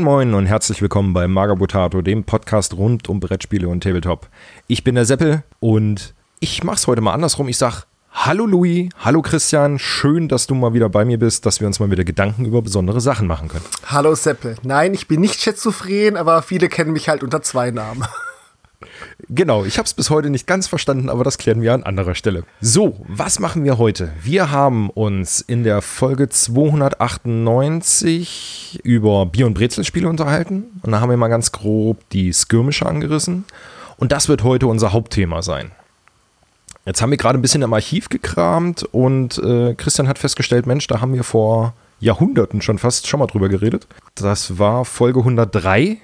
Moin Moin und herzlich willkommen bei Magabotato, dem Podcast rund um Brettspiele und Tabletop. Ich bin der Seppel und ich mach's heute mal andersrum. Ich sag Hallo Louis, hallo Christian, schön, dass du mal wieder bei mir bist, dass wir uns mal wieder Gedanken über besondere Sachen machen können. Hallo Seppel. Nein, ich bin nicht schizophren, aber viele kennen mich halt unter zwei Namen. Genau, ich habe es bis heute nicht ganz verstanden, aber das klären wir an anderer Stelle. So, was machen wir heute? Wir haben uns in der Folge 298 über Bier- und Brezelspiele unterhalten und da haben wir mal ganz grob die Skirmische angerissen und das wird heute unser Hauptthema sein. Jetzt haben wir gerade ein bisschen im Archiv gekramt und äh, Christian hat festgestellt, Mensch, da haben wir vor Jahrhunderten schon fast schon mal drüber geredet. Das war Folge 103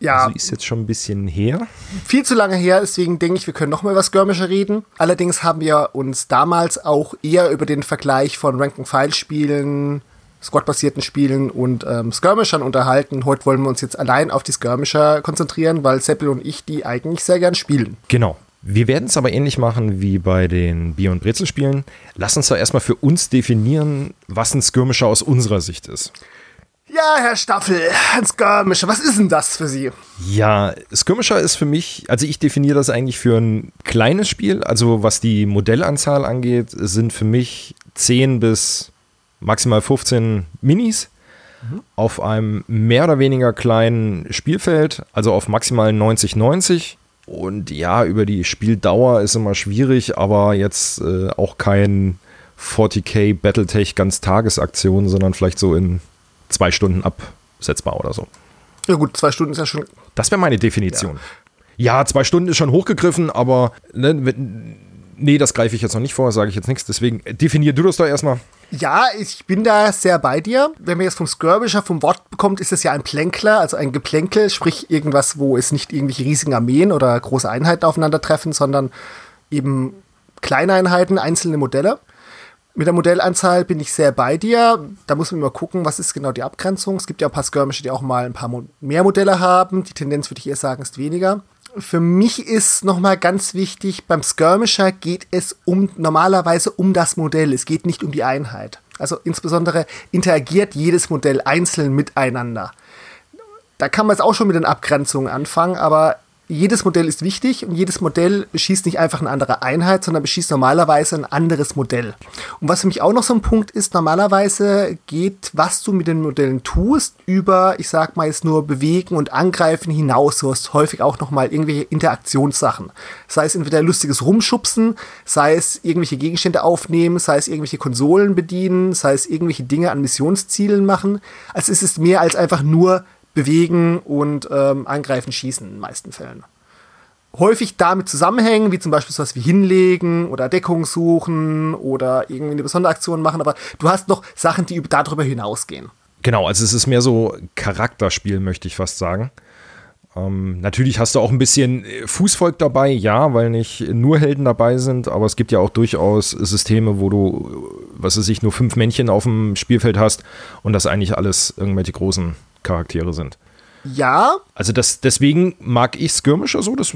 Ja, also ist jetzt schon ein bisschen her. viel zu lange her, deswegen denke ich, wir können noch mal über Skirmisher reden. Allerdings haben wir uns damals auch eher über den Vergleich von Rank-and-File-Spielen, Squad-basierten Spielen und ähm, Skirmishern unterhalten. Heute wollen wir uns jetzt allein auf die Skirmisher konzentrieren, weil Seppel und ich die eigentlich sehr gern spielen. Genau. Wir werden es aber ähnlich machen wie bei den Bier- und Brezelspielen. Lass uns doch erstmal für uns definieren, was ein Skirmisher aus unserer Sicht ist. Ja, Herr Staffel, ein Skirmisher, was ist denn das für Sie? Ja, Skirmisher ist für mich, also ich definiere das eigentlich für ein kleines Spiel. Also was die Modellanzahl angeht, sind für mich 10 bis maximal 15 Minis auf einem mehr oder weniger kleinen Spielfeld, also auf maximal 90-90. Und ja, über die Spieldauer ist immer schwierig, aber jetzt äh, auch kein 40k Battletech ganz Tagesaktion, sondern vielleicht so in zwei Stunden absetzbar oder so. Ja gut, zwei Stunden ist ja schon Das wäre meine Definition. Ja. zwei Stunden ist schon hochgegriffen, aber ne, nee, das greife ich jetzt noch nicht vor, sage ich jetzt nichts. Deswegen äh, definier du das doch erstmal. Ja, ich bin da sehr bei dir. Wenn man jetzt vom Skirmisher vom Wort bekommt, ist es ja ein Plänkler, also ein Geplänkel, sprich irgendwas, wo es nicht irgendwelche riesigen Armeen oder große Einheiten aufeinandertreffen, sondern eben kleine Einheiten, einzelne Modelle. Mit der Modellanzahl bin ich sehr bei dir. Da muss man immer gucken, was ist genau die Abgrenzung. Es gibt ja ein paar Skirmisher, die auch mal ein paar mehr Modelle haben. Die Tendenz würde ich eher sagen, ist weniger. Für mich ist nochmal ganz wichtig, beim Skirmisher geht es um normalerweise um das Modell. Es geht nicht um die Einheit. Also insbesondere interagiert jedes Modell einzeln miteinander. Da kann man jetzt auch schon mit den Abgrenzungen anfangen, aber jedes Modell ist wichtig und jedes Modell beschießt nicht einfach eine andere Einheit, sondern beschießt normalerweise ein anderes Modell. Und was für mich auch noch so ein Punkt ist, normalerweise geht, was du mit den Modellen tust, über, ich sag mal jetzt nur bewegen und angreifen hinaus. Du hast häufig auch noch mal irgendwelche Interaktionssachen. Sei es entweder lustiges Rumschubsen, sei es irgendwelche Gegenstände aufnehmen, sei es irgendwelche Konsolen bedienen, sei es irgendwelche Dinge an Missionszielen machen. Also es ist mehr als einfach nur bewegen und ähm, angreifen, schießen in den meisten Fällen. Häufig damit zusammenhängen, wie zum Beispiel sowas wie hinlegen oder Deckung suchen oder irgendwie eine besondere Aktion machen, aber du hast noch Sachen, die über- darüber hinausgehen. Genau, also es ist mehr so Charakterspiel, möchte ich fast sagen. Ähm, natürlich hast du auch ein bisschen äh, Fußvolk dabei, ja, weil nicht nur Helden dabei sind, aber es gibt ja auch durchaus Systeme, wo du, äh, was weiß ich, nur fünf Männchen auf dem Spielfeld hast und das eigentlich alles irgendwelche großen Charaktere sind. Ja, Also das, deswegen mag ich Skirmisher so, das,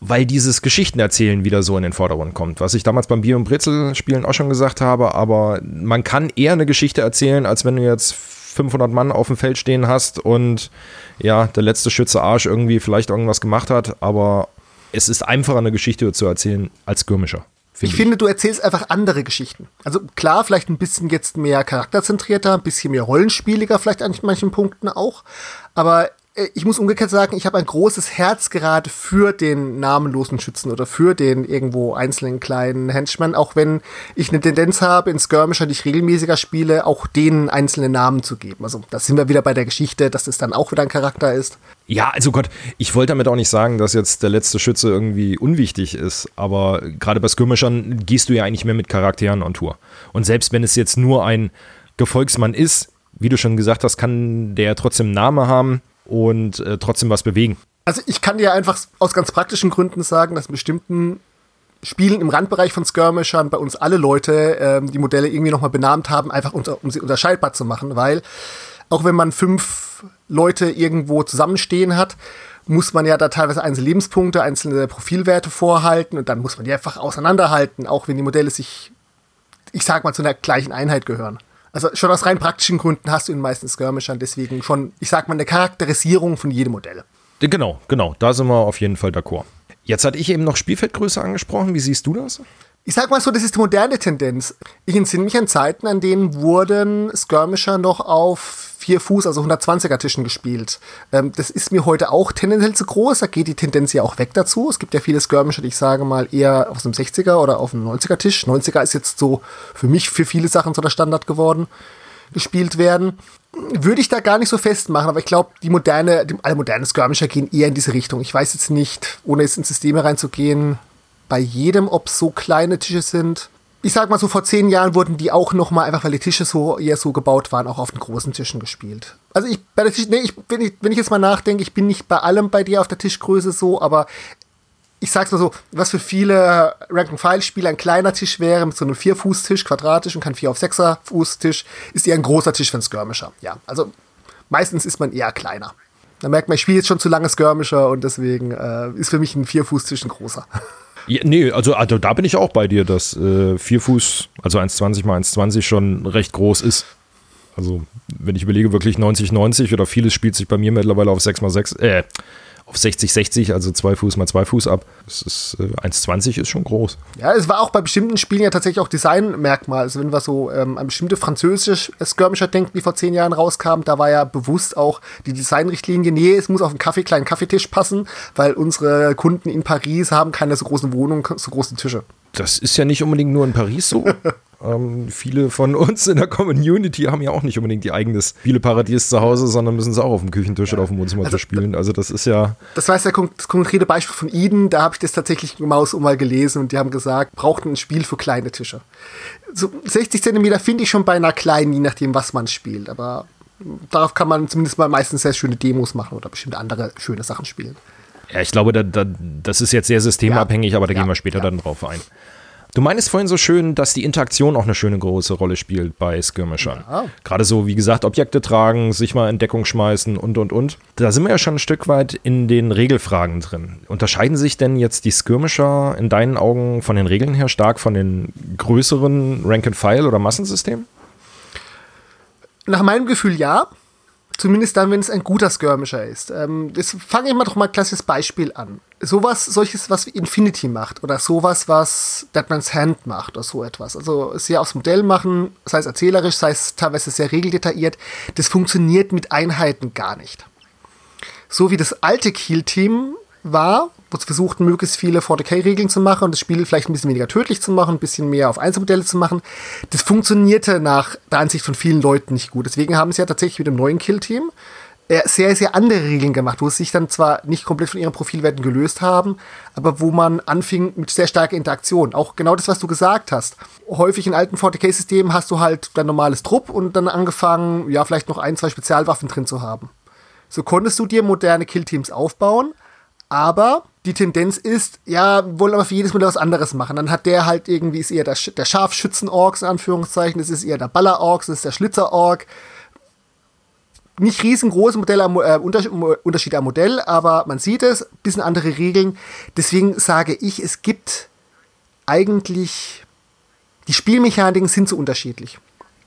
weil dieses Geschichtenerzählen wieder so in den Vordergrund kommt. Was ich damals beim Bier- und Brezel-Spielen auch schon gesagt habe, aber man kann eher eine Geschichte erzählen, als wenn du jetzt 500 Mann auf dem Feld stehen hast und ja, der letzte Schütze Arsch irgendwie vielleicht irgendwas gemacht hat, aber es ist einfacher, eine Geschichte zu erzählen als Skirmisher. Ich finde, du erzählst einfach andere Geschichten. Also klar, vielleicht ein bisschen jetzt mehr charakterzentrierter, ein bisschen mehr rollenspieliger, vielleicht an manchen Punkten auch. Aber äh, ich muss umgekehrt sagen, ich habe ein großes Herz gerade für den namenlosen Schützen oder für den irgendwo einzelnen kleinen Henchman, auch wenn ich eine Tendenz habe, in Skirmisher, die ich regelmäßiger spiele, auch denen einzelne Namen zu geben. Also da sind wir wieder bei der Geschichte, dass das dann auch wieder ein Charakter ist. Ja, also Gott, ich wollte damit auch nicht sagen, dass jetzt der letzte Schütze irgendwie unwichtig ist, aber gerade bei Skirmishern gehst du ja eigentlich mehr mit Charakteren on Tour. Und selbst wenn es jetzt nur ein Gefolgsmann ist, wie du schon gesagt hast, kann der trotzdem Namen haben und äh, trotzdem was bewegen. Also ich kann dir einfach aus ganz praktischen Gründen sagen, dass in bestimmten Spielen im Randbereich von Skirmishern bei uns alle Leute ähm, die Modelle irgendwie nochmal benannt haben, einfach unter, um sie unterscheidbar zu machen, weil auch wenn man fünf Leute irgendwo zusammenstehen hat, muss man ja da teilweise einzelne Lebenspunkte, einzelne Profilwerte vorhalten und dann muss man die einfach auseinanderhalten, auch wenn die Modelle sich, ich sag mal, zu einer gleichen Einheit gehören. Also schon aus rein praktischen Gründen hast du in den meisten Skirmishern deswegen schon, ich sag mal, eine Charakterisierung von jedem Modell. Genau, genau, da sind wir auf jeden Fall d'accord. Jetzt hatte ich eben noch Spielfeldgröße angesprochen. Wie siehst du das? Ich sag mal so, das ist die moderne Tendenz. Ich entsinne mich an Zeiten, an denen wurden Skirmisher noch auf vier Fuß, also 120er Tischen gespielt. Ähm, das ist mir heute auch tendenziell zu groß. Da geht die Tendenz ja auch weg dazu. Es gibt ja viele Skirmisher, die ich sage mal eher auf einem 60er oder auf einem 90er Tisch. 90er ist jetzt so für mich für viele Sachen so der Standard geworden gespielt werden. Würde ich da gar nicht so festmachen, aber ich glaube, die moderne, die, alle modernen Skirmisher gehen eher in diese Richtung. Ich weiß jetzt nicht, ohne jetzt ins System reinzugehen, bei jedem, ob so kleine Tische sind. Ich sag mal so, vor zehn Jahren wurden die auch noch mal einfach weil die Tische so eher so gebaut waren, auch auf den großen Tischen gespielt. Also ich, bei der Tisch, nee, ich, wenn, ich, wenn ich jetzt mal nachdenke, ich bin nicht bei allem bei dir auf der Tischgröße so, aber ich sag's mal so, was für viele Rank-and-File-Spieler ein kleiner Tisch wäre, mit so einem Vier-Fuß-Tisch, quadratisch und kein 4 auf 6er Fuß-Tisch, ist eher ein großer Tisch für einen Skirmisher. Ja, also meistens ist man eher kleiner. Da merkt man, ich spiele jetzt schon zu lange Skirmisher und deswegen äh, ist für mich ein Vier-Fuß-Tisch ein großer. Ja, nee, also, also da bin ich auch bei dir, dass äh, 4 Fuß, also 1,20 mal 1,20 schon recht groß ist. Also, wenn ich überlege, wirklich 90-90 oder vieles spielt sich bei mir mittlerweile auf 6 mal 6, äh, auf 60, 60, also 2 Fuß mal 2 Fuß ab. Das ist, äh, 1,20 ist schon groß. Ja, es war auch bei bestimmten Spielen ja tatsächlich auch Designmerkmal. Also wenn wir so ähm, an bestimmte französische Skirmisher denken, die vor zehn Jahren rauskamen, da war ja bewusst auch die Designrichtlinie, nee, es muss auf einen Kaffee, kleinen Kaffeetisch passen, weil unsere Kunden in Paris haben keine so großen Wohnungen, so großen Tische. Das ist ja nicht unbedingt nur in Paris so. Ähm, viele von uns in der Community haben ja auch nicht unbedingt ihr eigenes Spieleparadies zu Hause, sondern müssen es auch auf dem Küchentisch ja. oder auf dem Wohnzimmertisch also, spielen. Also das ist ja. Das war jetzt der konkrete Beispiel von Eden. Da habe ich das tatsächlich Maus um mal gelesen und die haben gesagt, braucht ein Spiel für kleine Tische. So 60 Zentimeter finde ich schon beinahe klein, je nachdem, was man spielt. Aber darauf kann man zumindest mal meistens sehr schöne Demos machen oder bestimmte andere schöne Sachen spielen. Ja, ich glaube, da, da, das ist jetzt sehr systemabhängig, ja. aber da ja. gehen wir später dann drauf ein. Du meinst vorhin so schön, dass die Interaktion auch eine schöne große Rolle spielt bei Skirmishern. Ja. Gerade so, wie gesagt, Objekte tragen, sich mal in Deckung schmeißen und, und, und. Da sind wir ja schon ein Stück weit in den Regelfragen drin. Unterscheiden sich denn jetzt die Skirmisher in deinen Augen von den Regeln her stark von den größeren Rank-and-File- oder Massensystemen? Nach meinem Gefühl ja. Zumindest dann, wenn es ein guter Skirmisher ist. Ähm, das fange ich mal doch mal ein klassisches Beispiel an. Sowas, solches, was Infinity macht oder sowas, was Deadman's Hand macht oder so etwas. Also sehr aufs Modell machen, sei es erzählerisch, sei es teilweise sehr regeldetailliert, das funktioniert mit Einheiten gar nicht. So wie das alte Kill-Team war, wo sie versuchten, möglichst viele 40k-Regeln zu machen und das Spiel vielleicht ein bisschen weniger tödlich zu machen, ein bisschen mehr auf Einzelmodelle zu machen. Das funktionierte nach der Ansicht von vielen Leuten nicht gut. Deswegen haben sie ja tatsächlich mit dem neuen Kill-Team äh, sehr, sehr andere Regeln gemacht, wo sie sich dann zwar nicht komplett von ihren Profilwerten gelöst haben, aber wo man anfing mit sehr starker Interaktion. Auch genau das, was du gesagt hast. Häufig in alten 40k-Systemen hast du halt dein normales Trupp und dann angefangen, ja, vielleicht noch ein, zwei Spezialwaffen drin zu haben. So konntest du dir moderne Killteams aufbauen, aber die Tendenz ist, ja, wollen aber für jedes Modell was anderes machen. Dann hat der halt irgendwie, ist eher der, der Scharfschützen-Orks, in Anführungszeichen, das ist eher der Baller-Orks, das ist der Schlitzer-Ork. Nicht riesengroße Modelle, äh, Unterschied am Modell, aber man sieht es, bisschen andere Regeln. Deswegen sage ich, es gibt eigentlich, die Spielmechaniken sind so unterschiedlich.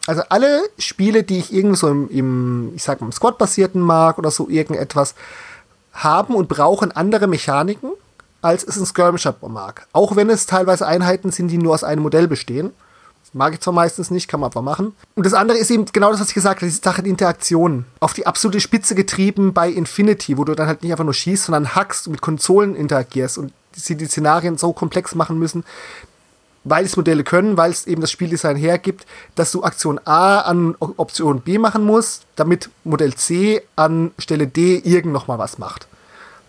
Also alle Spiele, die ich irgendwie so im, im ich sag mal, im Squad-basierten mag oder so irgendetwas, haben und brauchen andere Mechaniken, als es ein Skirmisher mag. Auch wenn es teilweise Einheiten sind, die nur aus einem Modell bestehen. Mag ich zwar meistens nicht, kann man aber machen. Und das andere ist eben genau das, was ich gesagt habe, diese Sache der Interaktion. Auf die absolute Spitze getrieben bei Infinity, wo du dann halt nicht einfach nur schießt, sondern hackst und mit Konsolen interagierst und sie die Szenarien so komplex machen müssen, weil es Modelle können, weil es eben das Spieldesign hergibt, dass du Aktion A an Option B machen musst, damit Modell C an Stelle D irgend noch mal was macht.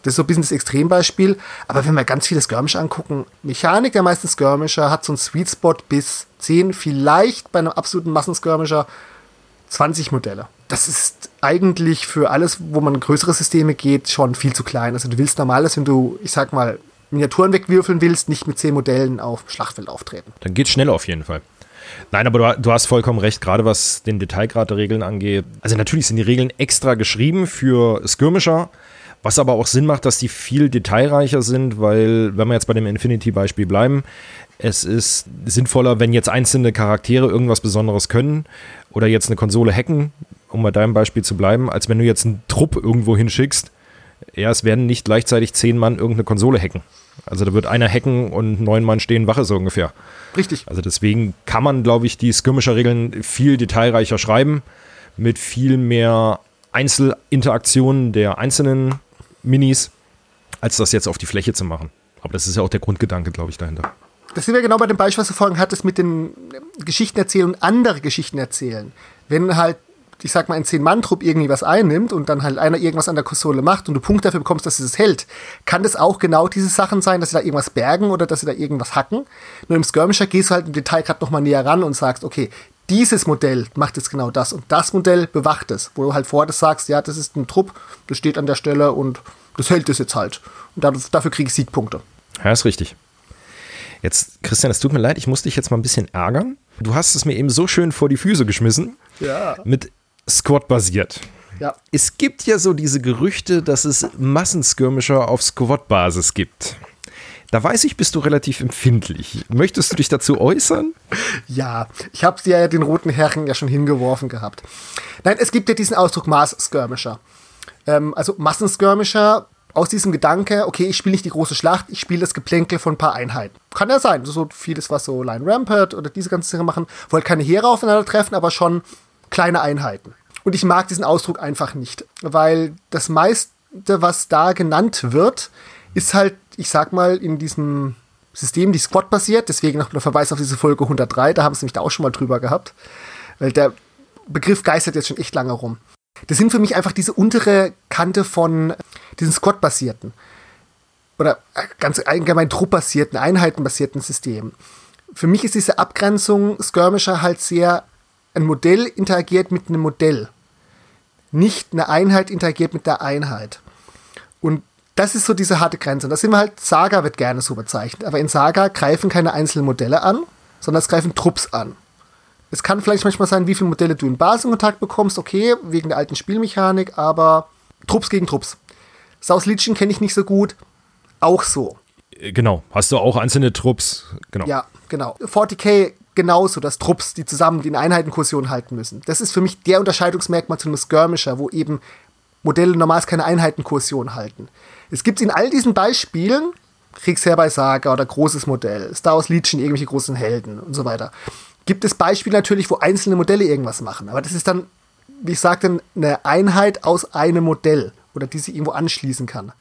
Das ist so ein bisschen das Extrembeispiel. Aber wenn wir ganz viele Skirmisher angucken, Mechanik der meisten Skirmisher hat so einen Sweet Spot bis 10, vielleicht bei einem absoluten Massenskirmisher 20 Modelle. Das ist eigentlich für alles, wo man größere Systeme geht, schon viel zu klein. Also du willst normales, wenn du, ich sag mal, Miniaturen wegwürfeln willst, nicht mit zehn Modellen auf dem Schlachtfeld auftreten. Dann geht schnell auf jeden Fall. Nein, aber du, hast vollkommen recht, gerade was den Detailgrad der Regeln angeht. Also natürlich sind die Regeln extra geschrieben für Skirmisher, Was aber auch Sinn macht, dass die viel detailreicher sind, weil, wenn wir jetzt bei dem Infinity-Beispiel bleiben, es ist sinnvoller, wenn jetzt einzelne Charaktere irgendwas Besonderes können oder jetzt eine Konsole hacken, um bei deinem Beispiel zu bleiben, als wenn du jetzt einen Trupp irgendwo hinschickst. Ja, es werden nicht gleichzeitig zehn Mann irgendeine Konsole hacken. Also da wird einer hacken und neun Mann stehen Wache so ungefähr. Richtig. Also deswegen kann man, glaube ich, die Skirmisher-Regeln viel detailreicher schreiben, mit viel mehr Einzelinteraktionen der einzelnen Minis, als das jetzt auf die Fläche zu machen. Aber das ist ja auch der Grundgedanke, glaube ich, dahinter. Das sind wir genau bei dem Beispiel, was du vorhin hattest, mit den Geschichten erzählen und andere Geschichten erzählen. Wenn halt, ich sag mal, ein Zehn-Mann-Trupp irgendwie was einnimmt und dann halt einer irgendwas an der Konsole macht und du Punkte dafür bekommst, dass es hält, kann das auch genau diese Sachen sein, dass sie da irgendwas bergen oder dass sie da irgendwas hacken. Nur im Skirmisher gehst du halt im Detail gerade nochmal näher ran und sagst, okay, dieses Modell macht jetzt genau das und das Modell bewacht es, wo du halt vorher sagst, ja, das ist ein Trupp, das steht an der Stelle und das hält es jetzt halt. Und dafür kriege ich Siegpunkte. Ja, ist richtig. Jetzt, Christian, es tut mir leid, ich muss dich jetzt mal ein bisschen ärgern. Du hast es mir eben so schön vor die Füße geschmissen. Ja. Mit Squad basiert. Ja. Es gibt ja so diese Gerüchte, dass es Massenskirmischer auf Squad-Basis gibt. Da weiß ich, bist du relativ empfindlich. Möchtest du dich dazu äußern? Ja, ich habe dir ja den roten Herren ja schon hingeworfen gehabt. Nein, es gibt ja diesen Ausdruck Mass-Skirmisher. Ähm, also Massenskirmisher aus diesem Gedanke, okay, ich spiele nicht die große Schlacht, ich spiele das Geplänkel von ein paar Einheiten. Kann ja sein, so vieles, was so Line Rampart oder diese ganzen Dinge machen, wo halt keine Heere aufeinandertreffen, aber schon kleine Einheiten. Und ich mag diesen Ausdruck einfach nicht, weil das meiste, was da genannt wird, ist halt, ich sag mal, in diesem System, die Squad basiert, deswegen noch der Verweis auf diese Folge 103, da haben sie mich da auch schon mal drüber gehabt, weil der Begriff geistert jetzt schon echt lange rum. Das sind für mich einfach diese untere Kante von diesen Squad-basierten oder ganz allgemein truppbasierten, einheitenbasierten Systemen. Für mich ist diese Abgrenzung Skirmisher halt sehr, ein Modell interagiert mit einem Modell. Nicht eine Einheit interagiert mit der Einheit. Und das ist so diese harte Grenze. Und da sind wir halt, Saga wird gerne so bezeichnet. Aber in Saga greifen keine einzelnen Modelle an, sondern es greifen Trupps an. Es kann vielleicht manchmal sein, wie viele Modelle du in Basenkontakt bekommst, okay, wegen der alten Spielmechanik, aber Trupps gegen Trupps. South Legion kenne ich nicht so gut, auch so. Äh, genau, hast du auch einzelne Trupps, genau. Ja, genau. 40k genauso, dass Trupps, die zusammen die Einheitenkursion halten müssen. Das ist für mich der Unterscheidungsmerkmal zu einem Skirmisher, wo eben Modelle normals keine Einheitenkursion halten. Es gibt in all diesen Beispielen, Kriegsherr bei Saga oder großes Modell, Star Wars Legion, irgendwelche großen Helden und so weiter, gibt es Beispiele natürlich, wo einzelne Modelle irgendwas machen. Aber das ist dann, wie ich sagte, eine Einheit aus einem Modell oder die sich irgendwo anschließen kann.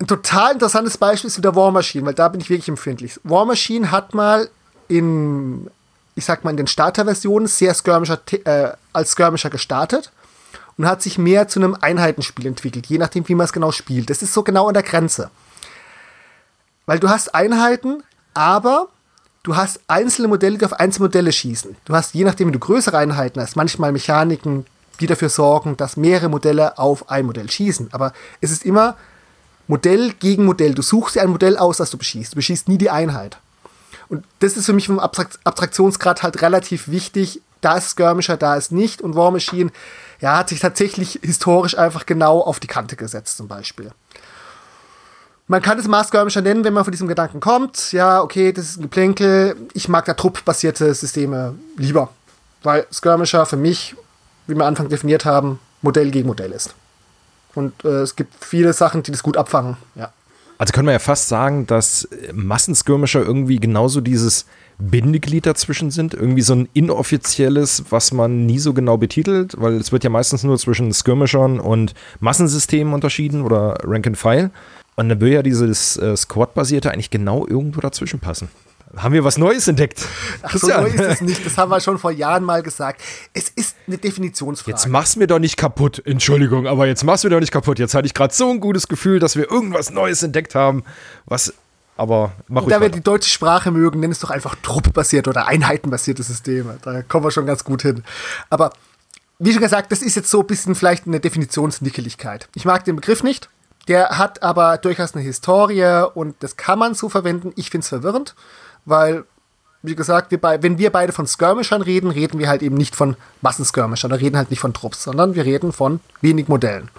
Ein total interessantes Beispiel ist wieder War Machine, weil da bin ich wirklich empfindlich. War Machine hat mal in, ich sag mal, in den Starter-Versionen sehr skirmischer, äh, als Skirmisher gestartet und hat sich mehr zu einem Einheitenspiel entwickelt, je nachdem, wie man es genau spielt. Das ist so genau an der Grenze. Weil du hast Einheiten, aber du hast einzelne Modelle, die auf einzelne Modelle schießen. Du hast, je nachdem, wie du größere Einheiten hast, manchmal Mechaniken, die dafür sorgen, dass mehrere Modelle auf ein Modell schießen. Aber es ist immer Modell gegen Modell. Du suchst dir ein Modell aus, das du beschießt. Du beschießt nie die Einheit. Und das ist für mich vom Abstraktionsgrad halt relativ wichtig. Da ist Skirmisher, da ist nicht. Und War Machine, ja, hat sich tatsächlich historisch einfach genau auf die Kante gesetzt, zum Beispiel. Man kann es Maßgörmischer nennen, wenn man von diesem Gedanken kommt. Ja, okay, das ist ein Geplänkel. Ich mag da truppbasierte Systeme lieber. Weil Skirmisher für mich, wie wir am Anfang definiert haben, Modell gegen Modell ist. Und äh, es gibt viele Sachen, die das gut abfangen. Ja. Also können wir ja fast sagen, dass Massenskirmischer irgendwie genauso dieses Bindeglied dazwischen sind. Irgendwie so ein inoffizielles, was man nie so genau betitelt, weil es wird ja meistens nur zwischen Skirmishern und Massensystemen unterschieden oder Rank and File. Und dann würde ja dieses äh, Squad-basierte eigentlich genau irgendwo dazwischen passen. Haben wir was Neues entdeckt? Ach, so neu ist es nicht. Das haben wir schon vor Jahren mal gesagt. Es ist eine Definitionsfrage. Jetzt mach's mir doch nicht kaputt. Entschuldigung, aber jetzt mach's mir doch nicht kaputt. Jetzt hatte ich gerade so ein gutes Gefühl, dass wir irgendwas Neues entdeckt haben. Was, aber mach Da wir die deutsche Sprache mögen, nenn es doch einfach truppbasierte oder einheitenbasierte Systeme. Da kommen wir schon ganz gut hin. Aber wie schon gesagt, das ist jetzt so ein bisschen vielleicht eine Definitionsnickeligkeit. Ich mag den Begriff nicht. Der hat aber durchaus eine Historie und das kann man so verwenden. Ich finde es verwirrend, weil, wie gesagt, wir wenn wir beide von Skirmishern reden, reden wir halt eben nicht von Massenskirmishern, wir reden halt nicht von Trupps, sondern wir reden von wenig Modellen.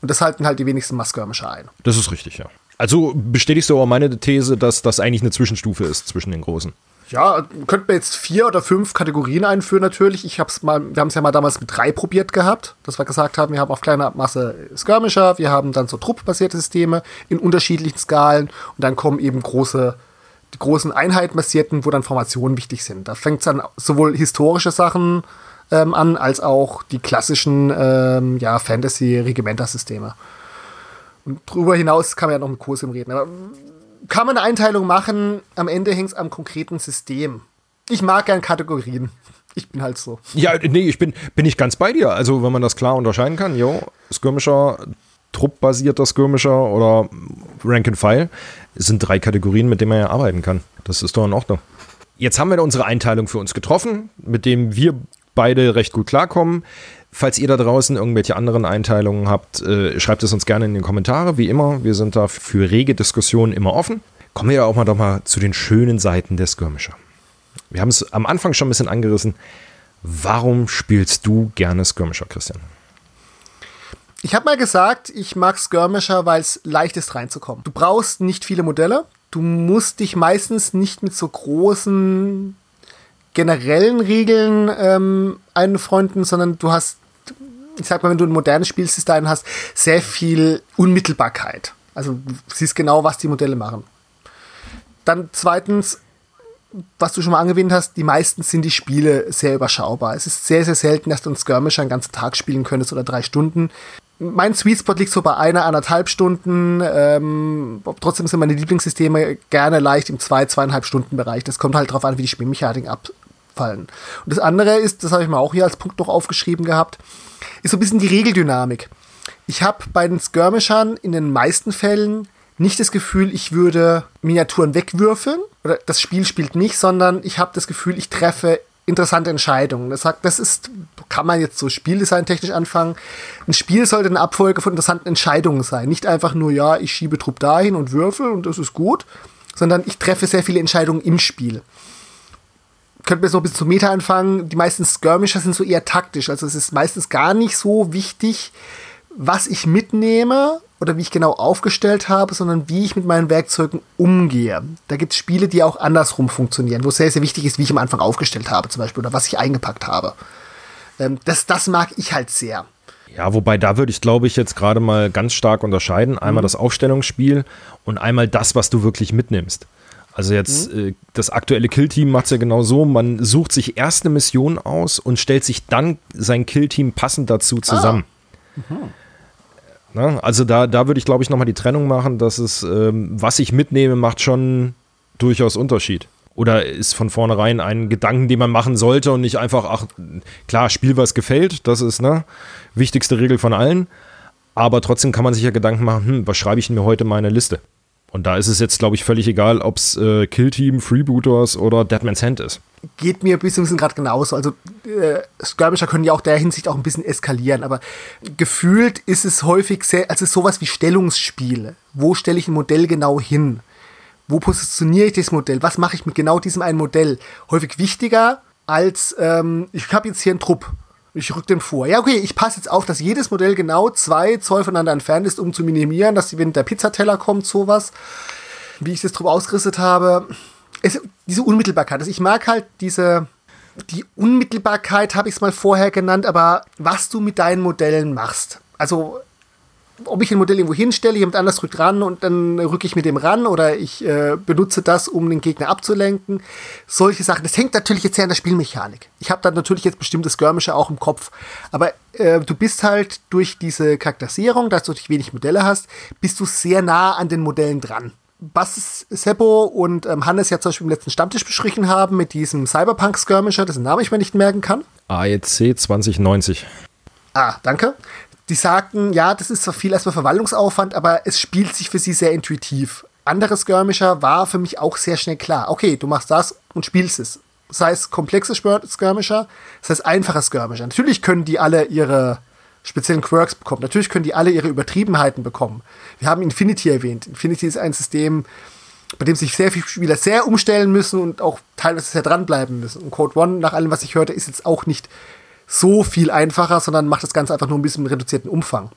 Und das halten halt die wenigsten Maskirmischer ein. Das ist richtig, ja. Also bestätigst du auch meine These, dass das eigentlich eine Zwischenstufe ist zwischen den großen. Ja, könnten wir jetzt vier oder fünf Kategorien einführen natürlich. Ich hab's mal, wir haben es ja mal damals mit drei probiert gehabt, dass wir gesagt haben, wir haben auf kleiner Masse Skirmisher, wir haben dann so truppbasierte Systeme in unterschiedlichen Skalen und dann kommen eben große, die großen Einheitenbasierten, wo dann Formationen wichtig sind. Da fängt es dann sowohl historische Sachen ähm, an, als auch die klassischen ähm, ja, Fantasy-Regimenter-Systeme. Und darüber hinaus kann man ja noch mit Kurs im reden. Aber kann man eine Einteilung machen, am Ende hängt es am konkreten System. Ich mag gern Kategorien. Ich bin halt so. Ja, nee, ich bin, bin ich ganz bei dir. Also, wenn man das klar unterscheiden kann, jo, Skirmisher, truppbasierter Skirmisher oder Rank and File, sind drei Kategorien, mit denen man ja arbeiten kann. Das ist doch in Ordnung. Jetzt haben wir unsere Einteilung für uns getroffen, mit dem wir beide recht gut klarkommen. Falls ihr da draußen irgendwelche anderen Einteilungen habt, äh, schreibt es uns gerne in die Kommentare. Wie immer, wir sind da für rege Diskussionen immer offen. Kommen wir ja auch mal doch mal zu den schönen Seiten der Skirmisher. Wir haben es am Anfang schon ein bisschen angerissen. Warum spielst du gerne Skirmisher, Christian? Ich habe mal gesagt, ich mag Skirmisher, weil es leicht ist reinzukommen. Du brauchst nicht viele Modelle. Du musst dich meistens nicht mit so großen generellen Regeln ähm, einfreunden, sondern du hast, ich sag mal, wenn du ein modernes Spielsystem hast, sehr viel Unmittelbarkeit. Also du siehst genau, was die Modelle machen. Dann zweitens, was du schon mal angewähnt hast, die meisten sind die Spiele sehr überschaubar. Es ist sehr, sehr selten, dass du einen Skirmisher einen ganzen Tag spielen könntest oder drei Stunden. Mein Sweet Spot liegt so bei einer, anderthalb Stunden. Ähm, trotzdem sind meine Lieblingssysteme gerne leicht im zwei, zweieinhalb Stunden Bereich. Das kommt halt darauf an, wie die Spielmechanik ab, fallen. Und das andere ist, das habe ich mir auch hier als Punkt noch aufgeschrieben gehabt, ist so ein bisschen die Regeldynamik. Ich habe bei den Skirmishern in den meisten Fällen nicht das Gefühl, ich würde Miniaturen wegwürfeln oder das Spiel spielt nicht, sondern ich habe das Gefühl, ich treffe interessante Entscheidungen. Das sagt, das ist, kann man jetzt so Spieldesign technisch anfangen. Ein Spiel sollte eine Abfolge von interessanten Entscheidungen sein. Nicht einfach nur, ja, ich schiebe Trupp dahin und würfel und das ist gut, sondern ich treffe sehr viele Entscheidungen im Spiel könnten wir so ein bisschen zum Meta anfangen. Die meisten Skirmisher sind so eher taktisch. Also es ist meistens gar nicht so wichtig, was ich mitnehme oder wie ich genau aufgestellt habe, sondern wie ich mit meinen Werkzeugen umgehe. Da gibt es Spiele, die auch andersrum funktionieren, wo es sehr, sehr wichtig ist, wie ich am Anfang aufgestellt habe, zum Beispiel, oder was ich eingepackt habe. Ähm, das, das mag ich halt sehr. Ja, wobei da würde ich, glaube ich, jetzt gerade mal ganz stark unterscheiden. Einmal mhm. das Aufstellungsspiel und einmal das, was du wirklich mitnimmst. Also jetzt mhm. äh, das aktuelle Killteam macht es ja genau so, man sucht sich erst eine Mission aus und stellt sich dann sein Killteam passend dazu zusammen. Ah. Mhm. Na, also da, da würde ich, glaube ich, nochmal die Trennung machen, dass es, ähm, was ich mitnehme, macht schon durchaus Unterschied. Oder ist von vornherein ein Gedanken, den man machen sollte und nicht einfach, ach, klar, Spiel, was gefällt, das ist, ne, wichtigste Regel von allen. Aber trotzdem kann man sich ja Gedanken machen, hm, was schreibe ich mir heute in meine Liste? Und da ist es jetzt, glaube ich, völlig egal, ob es äh, Killteam, Freebooters oder Deadman's Hand ist. Geht mir bis zum gerade genauso. Also äh, Skirmisher können ja auch der Hinsicht auch ein bisschen eskalieren, aber gefühlt ist es häufig sehr, also sowas wie Stellungsspiele. Wo stelle ich ein Modell genau hin? Wo positioniere ich das Modell? Was mache ich mit genau diesem einen Modell? Häufig wichtiger als ähm, ich habe jetzt hier einen Trupp ich rück den vor. Ja, okay, ich passe jetzt auf, dass jedes Modell genau zwei Zoll voneinander entfernt ist, um zu minimieren, dass wenn der Pizzateller kommt, sowas, wie ich das drauf ausgerüstet habe. Es, diese Unmittelbarkeit. Also ich mag halt diese, die Unmittelbarkeit, habe ich es mal vorher genannt, aber was du mit deinen Modellen machst. Also ob ich ein Modell irgendwo hinstelle, jemand anders rückt ran und dann rücke ich mit dem ran oder ich äh, benutze das, um den Gegner abzulenken. Solche Sachen. Das hängt natürlich jetzt sehr an der Spielmechanik. Ich habe da natürlich jetzt bestimmte Skirmische auch im Kopf. Aber äh, du bist halt durch diese Charakterisierung, dass du wenig Modelle hast, bist du sehr nah an den Modellen dran. Was Seppo und ähm, Hannes ja zum Beispiel im letzten Stammtisch beschrieben haben mit diesem Cyberpunk-Skirmisher, dessen Namen ich mir nicht merken kann. AEC 2090. Ah, danke die sagten, ja, das ist zwar viel erstmal Verwaltungsaufwand, aber es spielt sich für sie sehr intuitiv. Andere Skirmisher war für mich auch sehr schnell klar. Okay, du machst das und spielst es. Das heißt, komplexe Skirmisher, das heißt einfache Skirmisher. Natürlich können die alle ihre speziellen Quirks bekommen. Natürlich können die alle ihre Übertriebenheiten bekommen. Wir haben Infinity erwähnt. Infinity ist ein System, bei dem sich sehr viele Spieler sehr umstellen müssen und auch teilweise sehr dranbleiben müssen. Und Code One, nach allem, was ich hörte, ist jetzt auch nicht so viel einfacher, sondern macht das Ganze einfach nur ein bisschen reduzierten Umfang.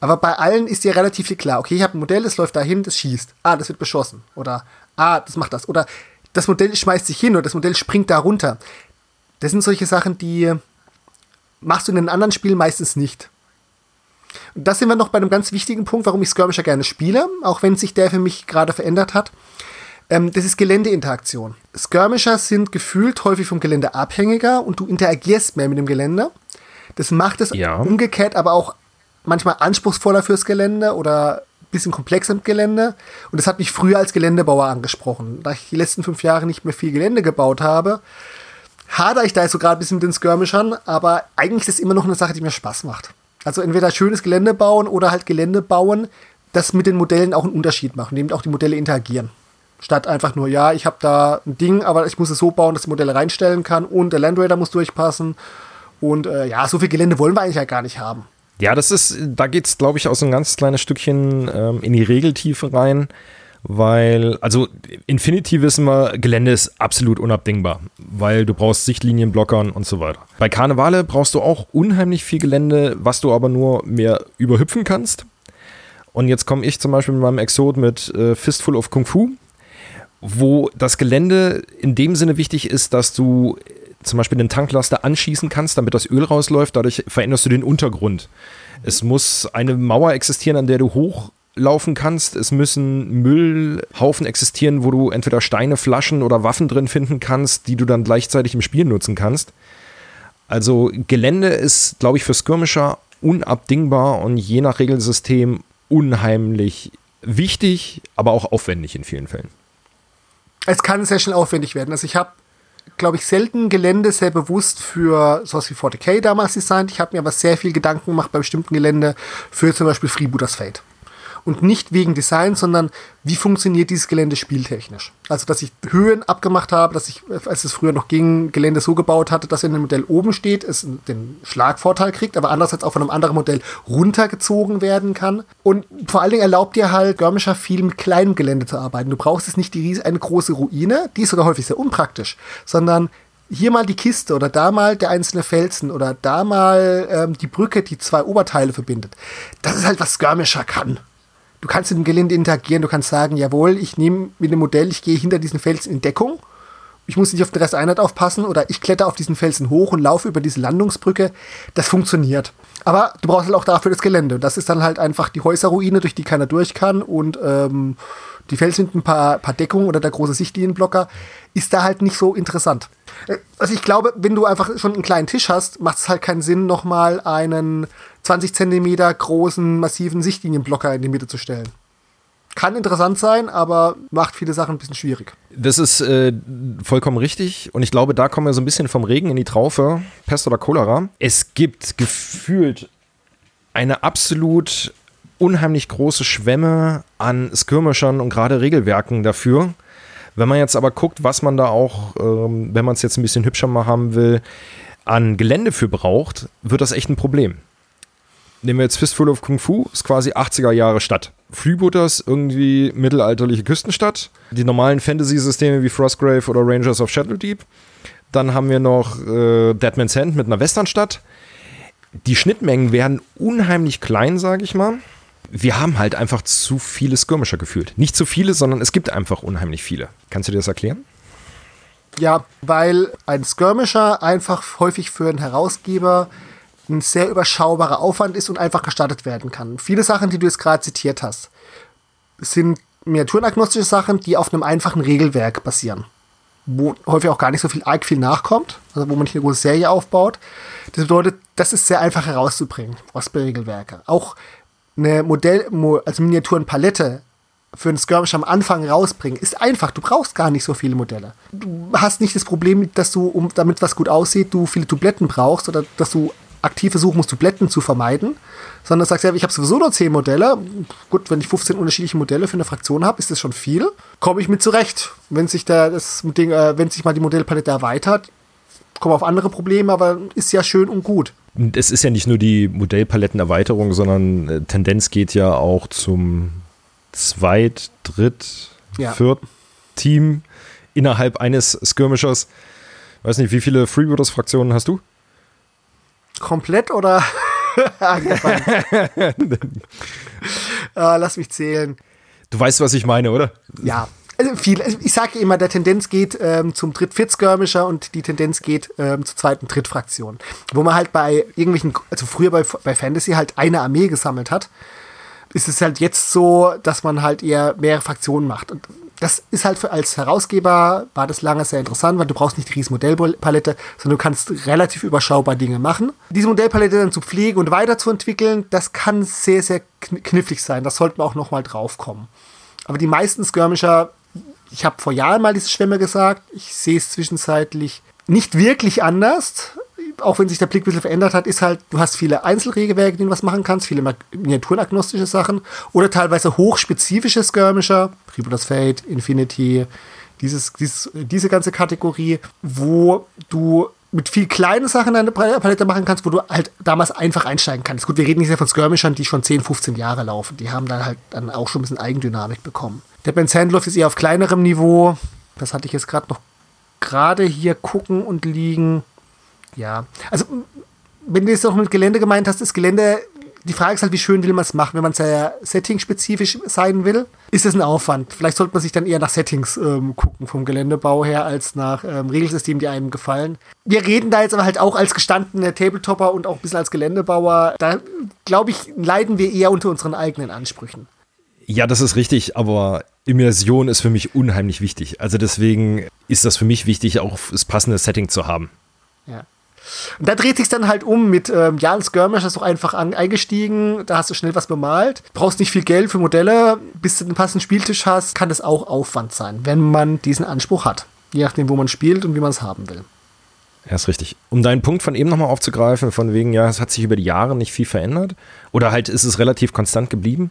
Aber bei allen ist dir relativ viel klar. Okay, ich habe ein Modell, es läuft dahin, das schießt. Ah, das wird beschossen. Oder ah, das macht das. Oder das Modell schmeißt sich hin oder das Modell springt da runter. Das sind solche Sachen, die machst du in den anderen Spielen meistens nicht. Und das sind wir noch bei einem ganz wichtigen Punkt, warum ich Skirmisher gerne spiele, auch wenn sich der für mich gerade verändert hat. Ähm, das ist Geländeinteraktion. Skirmisher sind gefühlt häufig vom Gelände abhängiger und du interagierst mehr mit dem Gelände. Das macht es ja. umgekehrt aber auch manchmal anspruchsvoller fürs Gelände oder ein bisschen komplexer im Gelände. Und das hat mich früher als Geländebauer angesprochen. Da ich die letzten fünf Jahre nicht mehr viel Gelände gebaut habe, hader ich da jetzt so gerade ein bisschen mit den Skirmishern, aber eigentlich ist es immer noch eine Sache, die mir Spaß macht. Also entweder schönes Gelände bauen oder halt Gelände bauen, das mit den Modellen auch einen Unterschied macht, indem auch die Modelle interagieren. Statt einfach nur, ja, ich habe da ein Ding, aber ich muss es so bauen, dass ich Modelle reinstellen kann und der Land Raider muss durchpassen. Und äh, ja, so viel Gelände wollen wir eigentlich ja gar nicht haben. Ja, das ist, da geht es, glaube ich, auch so ein ganz kleines Stückchen ähm, in die Regeltiefe rein, weil, also Infinity wissen wir, Gelände ist absolut unabdingbar, weil du brauchst Sichtlinienblockern und so weiter. Bei Karnevale brauchst du auch unheimlich viel Gelände, was du aber nur mehr überhüpfen kannst. Und jetzt komme ich zum Beispiel mit meinem Exot mit äh, Fistful of Kung Fu wo das Gelände in dem Sinne wichtig ist, dass du zum Beispiel den Tanklaster anschießen kannst, damit das Öl rausläuft. Dadurch veränderst du den Untergrund. Es muss eine Mauer existieren, an der du hochlaufen kannst. Es müssen Müllhaufen existieren, wo du entweder Steine, Flaschen oder Waffen drin finden kannst, die du dann gleichzeitig im Spiel nutzen kannst. Also Gelände ist, glaube ich, für Skirmisher unabdingbar und je nach Regelsystem unheimlich wichtig, aber auch aufwendig in vielen Fällen es kann sehr schnell aufwendig werden. Also ich habe, glaube ich, selten Gelände sehr bewusst für sowas wie 40k damals designt. Ich habe mir aber sehr viel Gedanken gemacht bei bestimmten Gelände für zum Beispiel Freebooters Fate und nicht wegen Design, sondern wie funktioniert dieses Gelände spieltechnisch. Also, dass ich Höhen abgemacht habe, dass ich, als es früher noch ging, Gelände so gebaut hatte, dass wenn ein Modell oben steht, es den Schlagvorteil kriegt, aber andererseits auch von einem anderen Modell runtergezogen werden kann. Und vor allen Dingen erlaubt dir halt Görmischer viel mit kleinem Gelände zu arbeiten. Du brauchst jetzt nicht die, eine große Ruine, die ist sogar häufig sehr unpraktisch, sondern hier mal die Kiste oder da mal der einzelne Felsen oder da mal ähm, die Brücke, die zwei Oberteile verbindet. Das ist halt, was Skirmisher kann. Du kannst mit dem Gelände interagieren, du kannst sagen, jawohl, ich nehme mit dem Modell, ich gehe hinter diesen Felsen in Deckung. Ich muss nicht auf den Rest Einheit aufpassen oder ich kletter auf diesen Felsen hoch und laufe über diese Landungsbrücke. Das funktioniert. Aber du brauchst halt auch dafür das Gelände. Das ist dann halt einfach die Häuserruine, durch die keiner durch kann und ähm, die Felsen mit ein paar, paar Deckungen oder der große Sichtlinienblocker ist da halt nicht so interessant. Äh, also ich glaube, wenn du einfach schon einen kleinen Tisch hast, macht es halt keinen Sinn, nochmal einen 20 Zentimeter großen, massiven Sichtlinienblocker in die Mitte zu stellen. Kann interessant sein, aber macht viele Sachen ein bisschen schwierig. Das ist äh, vollkommen richtig. Und ich glaube, da kommen wir so ein bisschen vom Regen in die Traufe, Pest oder Cholera. Es gibt gefühlt eine absolut unheimlich große Schwemme an Skirmishern und gerade Regelwerken dafür. Wenn man jetzt aber guckt, was man da auch, ähm, wenn man es jetzt ein bisschen hübscher mal haben will, an Gelände für braucht, wird das echt ein Problem nehmen wir jetzt Fistful of Kung Fu, ist quasi 80er Jahre Stadt. Freebooters, irgendwie mittelalterliche Küstenstadt. Die normalen Fantasy-Systeme wie Frostgrave oder Rangers of Shadowdeep. Dann haben wir noch äh, Deadman's Hand mit einer Westernstadt. Die Schnittmengen werden unheimlich klein, sage ich mal. Wir haben halt einfach zu viele Skirmisher gefühlt. Nicht zu viele, sondern es gibt einfach unheimlich viele. Kannst du dir das erklären? Ja, weil ein Skirmisher einfach häufig für einen Herausgeber ein sehr überschaubarer Aufwand ist und einfach gestartet werden kann. Viele Sachen, die du jetzt gerade zitiert hast, sind miniaturenagnostische Sachen, die auf einem einfachen Regelwerk basieren. Wo häufig auch gar nicht so viel arg viel nachkommt, also wo man nicht eine große Serie aufbaut. Das bedeutet, das ist sehr einfach herauszubringen aus Regelwerke. Auch eine Modell, also Miniaturenpalette für einen Skirmish am Anfang rausbringen, ist einfach. Du brauchst gar nicht so viele Modelle. Du hast nicht das Problem, dass du, um, damit was gut aussieht, du viele Dubletten brauchst oder dass du aktiv versuchen musst, Dubletten zu vermeiden, sondern sagst ja, ich habe sowieso nur 10 Modelle. Gut, wenn ich 15 unterschiedliche Modelle für eine Fraktion habe, ist das schon viel. Komme ich mit zurecht. Wenn sich, da das Ding, äh, wenn sich mal die Modellpalette erweitert, kommen auf andere Probleme, aber ist ja schön und gut. Es ist ja nicht nur die Modellpalettenerweiterung, sondern äh, Tendenz geht ja auch zum Zweit-, Dritt-, ja. Viert-Team innerhalb eines Skirmishers. Weiß nicht, wie viele Freebooters-Fraktionen hast du? Komplett oder? ah, lass mich zählen. Du weißt, was ich meine, oder? Ja. Also viel, ich sage immer, der Tendenz geht ähm, zum Dritt-Fit-Skirmisher und die Tendenz geht ähm, zur zweiten Dritt-Fraktion. Wo man halt bei irgendwelchen, also früher bei, bei Fantasy halt eine Armee gesammelt hat, ist es halt jetzt so, dass man halt eher mehrere Fraktionen macht. Und das ist halt für, als Herausgeber war das lange sehr interessant, weil du brauchst nicht die riesen Modellpalette, sondern du kannst relativ überschaubar Dinge machen. Diese Modellpalette dann zu pflegen und weiterzuentwickeln, das kann sehr, sehr knifflig sein. Das sollte man auch nochmal draufkommen. Aber die meisten Skirmisher ich habe vor Jahren mal diese Schwämme gesagt, ich sehe es zwischenzeitlich nicht wirklich anders, auch wenn sich der Blick ein bisschen verändert hat, ist halt, du hast viele Einzelregelwerke, die du was machen kannst, viele miniaturenagnostische Sachen oder teilweise hochspezifische Skirmisher, Freebooters Fate, Infinity, dieses, dieses, diese ganze Kategorie, wo du mit viel kleinen Sachen eine Palette machen kannst, wo du halt damals einfach einsteigen kannst. Gut, wir reden nicht sehr von Skirmishern, die schon 10, 15 Jahre laufen. Die haben dann halt dann auch schon ein bisschen Eigendynamik bekommen. Der Ben Sandloff ist eher auf kleinerem Niveau. Das hatte ich jetzt gerade noch gerade hier gucken und liegen. Ja, also wenn du jetzt auch mit Gelände gemeint hast, das Gelände, die Frage ist halt, wie schön will man es machen. Wenn man sehr setting-spezifisch sein will, ist es ein Aufwand. Vielleicht sollte man sich dann eher nach Settings ähm, gucken vom Geländebau her, als nach ähm, Regelsystemen, die einem gefallen. Wir reden da jetzt aber halt auch als gestandene Tabletopper und auch ein bisschen als Geländebauer. Da, glaube ich, leiden wir eher unter unseren eigenen Ansprüchen. Ja, das ist richtig, aber Immersion ist für mich unheimlich wichtig. Also deswegen ist das für mich wichtig, auch das passende Setting zu haben. Ja. Und da dreht sich dann halt um mit ähm, Jan Skirmish, hast du einfach an, eingestiegen, da hast du schnell was bemalt, brauchst nicht viel Geld für Modelle, bis du einen passenden Spieltisch hast, kann das auch Aufwand sein, wenn man diesen Anspruch hat. Je nachdem, wo man spielt und wie man es haben will. Ja, ist richtig. Um deinen Punkt von eben nochmal aufzugreifen, von wegen, ja, es hat sich über die Jahre nicht viel verändert oder halt ist es relativ konstant geblieben.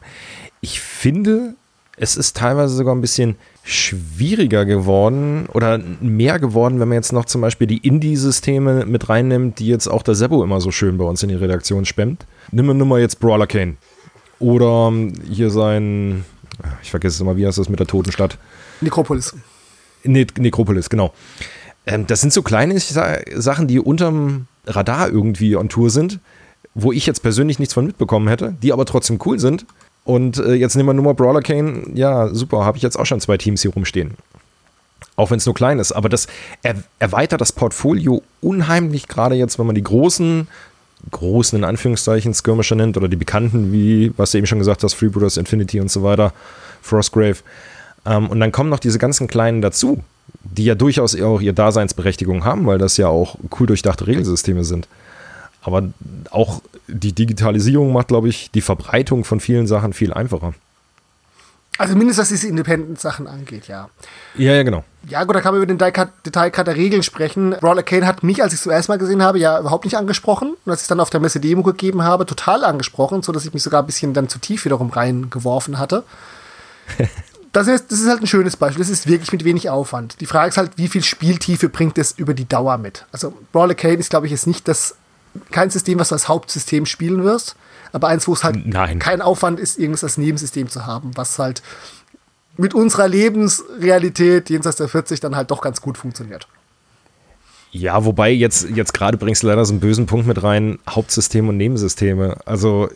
Ich finde, es ist teilweise sogar ein bisschen schwieriger geworden oder mehr geworden, wenn man jetzt noch zum Beispiel die Indie-Systeme mit reinnimmt, die jetzt auch der Sebo immer so schön bei uns in die Redaktion spammt. Nimm nur mal jetzt Brawler Kane. Oder hier sein, ich vergesse es immer, wie heißt das mit der Totenstadt? Nekropolis. Ne Nekropolis, genau. Ähm, das sind so kleine Sachen, die unterm Radar irgendwie on Tour sind, wo ich jetzt persönlich nichts von mitbekommen hätte, die aber trotzdem cool sind und äh, jetzt nehmen wir nur mal Brawler Kane. Ja, super, habe ich jetzt auch schon zwei Teams hier rumstehen. Auch wenn es nur klein ist. Aber das er, erweitert das Portfolio unheimlich, gerade jetzt, wenn man die großen, großen in Anführungszeichen Skirmisher nennt oder die bekannten, wie was du eben schon gesagt hast, Freebooters, Infinity und so weiter, Frostgrave. Ähm, und dann kommen noch diese ganzen kleinen dazu, die ja durchaus auch ihre Daseinsberechtigung haben, weil das ja auch cool durchdachte Regelsysteme sind. Aber auch die Digitalisierung macht, glaube ich, die Verbreitung von vielen Sachen viel einfacher. Also mindestens was diese Independent-Sachen angeht, ja. Ja, ja, genau. Ja, gut, da kann man über den Detailgrad der Regeln sprechen. Roller Kane hat mich, als ich es zuerst mal gesehen habe, ja überhaupt nicht angesprochen. Und als ich es dann auf der Messe Demo gegeben habe, total angesprochen, sodass ich mich sogar ein bisschen dann zu tief wiederum reingeworfen hatte. das, ist, das ist halt ein schönes Beispiel. Das ist wirklich mit wenig Aufwand. Die Frage ist halt, wie viel Spieltiefe bringt es über die Dauer mit? Also Roller Kane ist, glaube ich, jetzt nicht das kein System, was du als Hauptsystem spielen wirst, aber eins, wo es halt Nein. kein Aufwand ist, irgendwas als Nebensystem zu haben, was halt mit unserer Lebensrealität jenseits der 40 dann halt doch ganz gut funktioniert. Ja, wobei jetzt, jetzt gerade bringst du leider so einen bösen Punkt mit rein, Hauptsystem und Nebensysteme. Also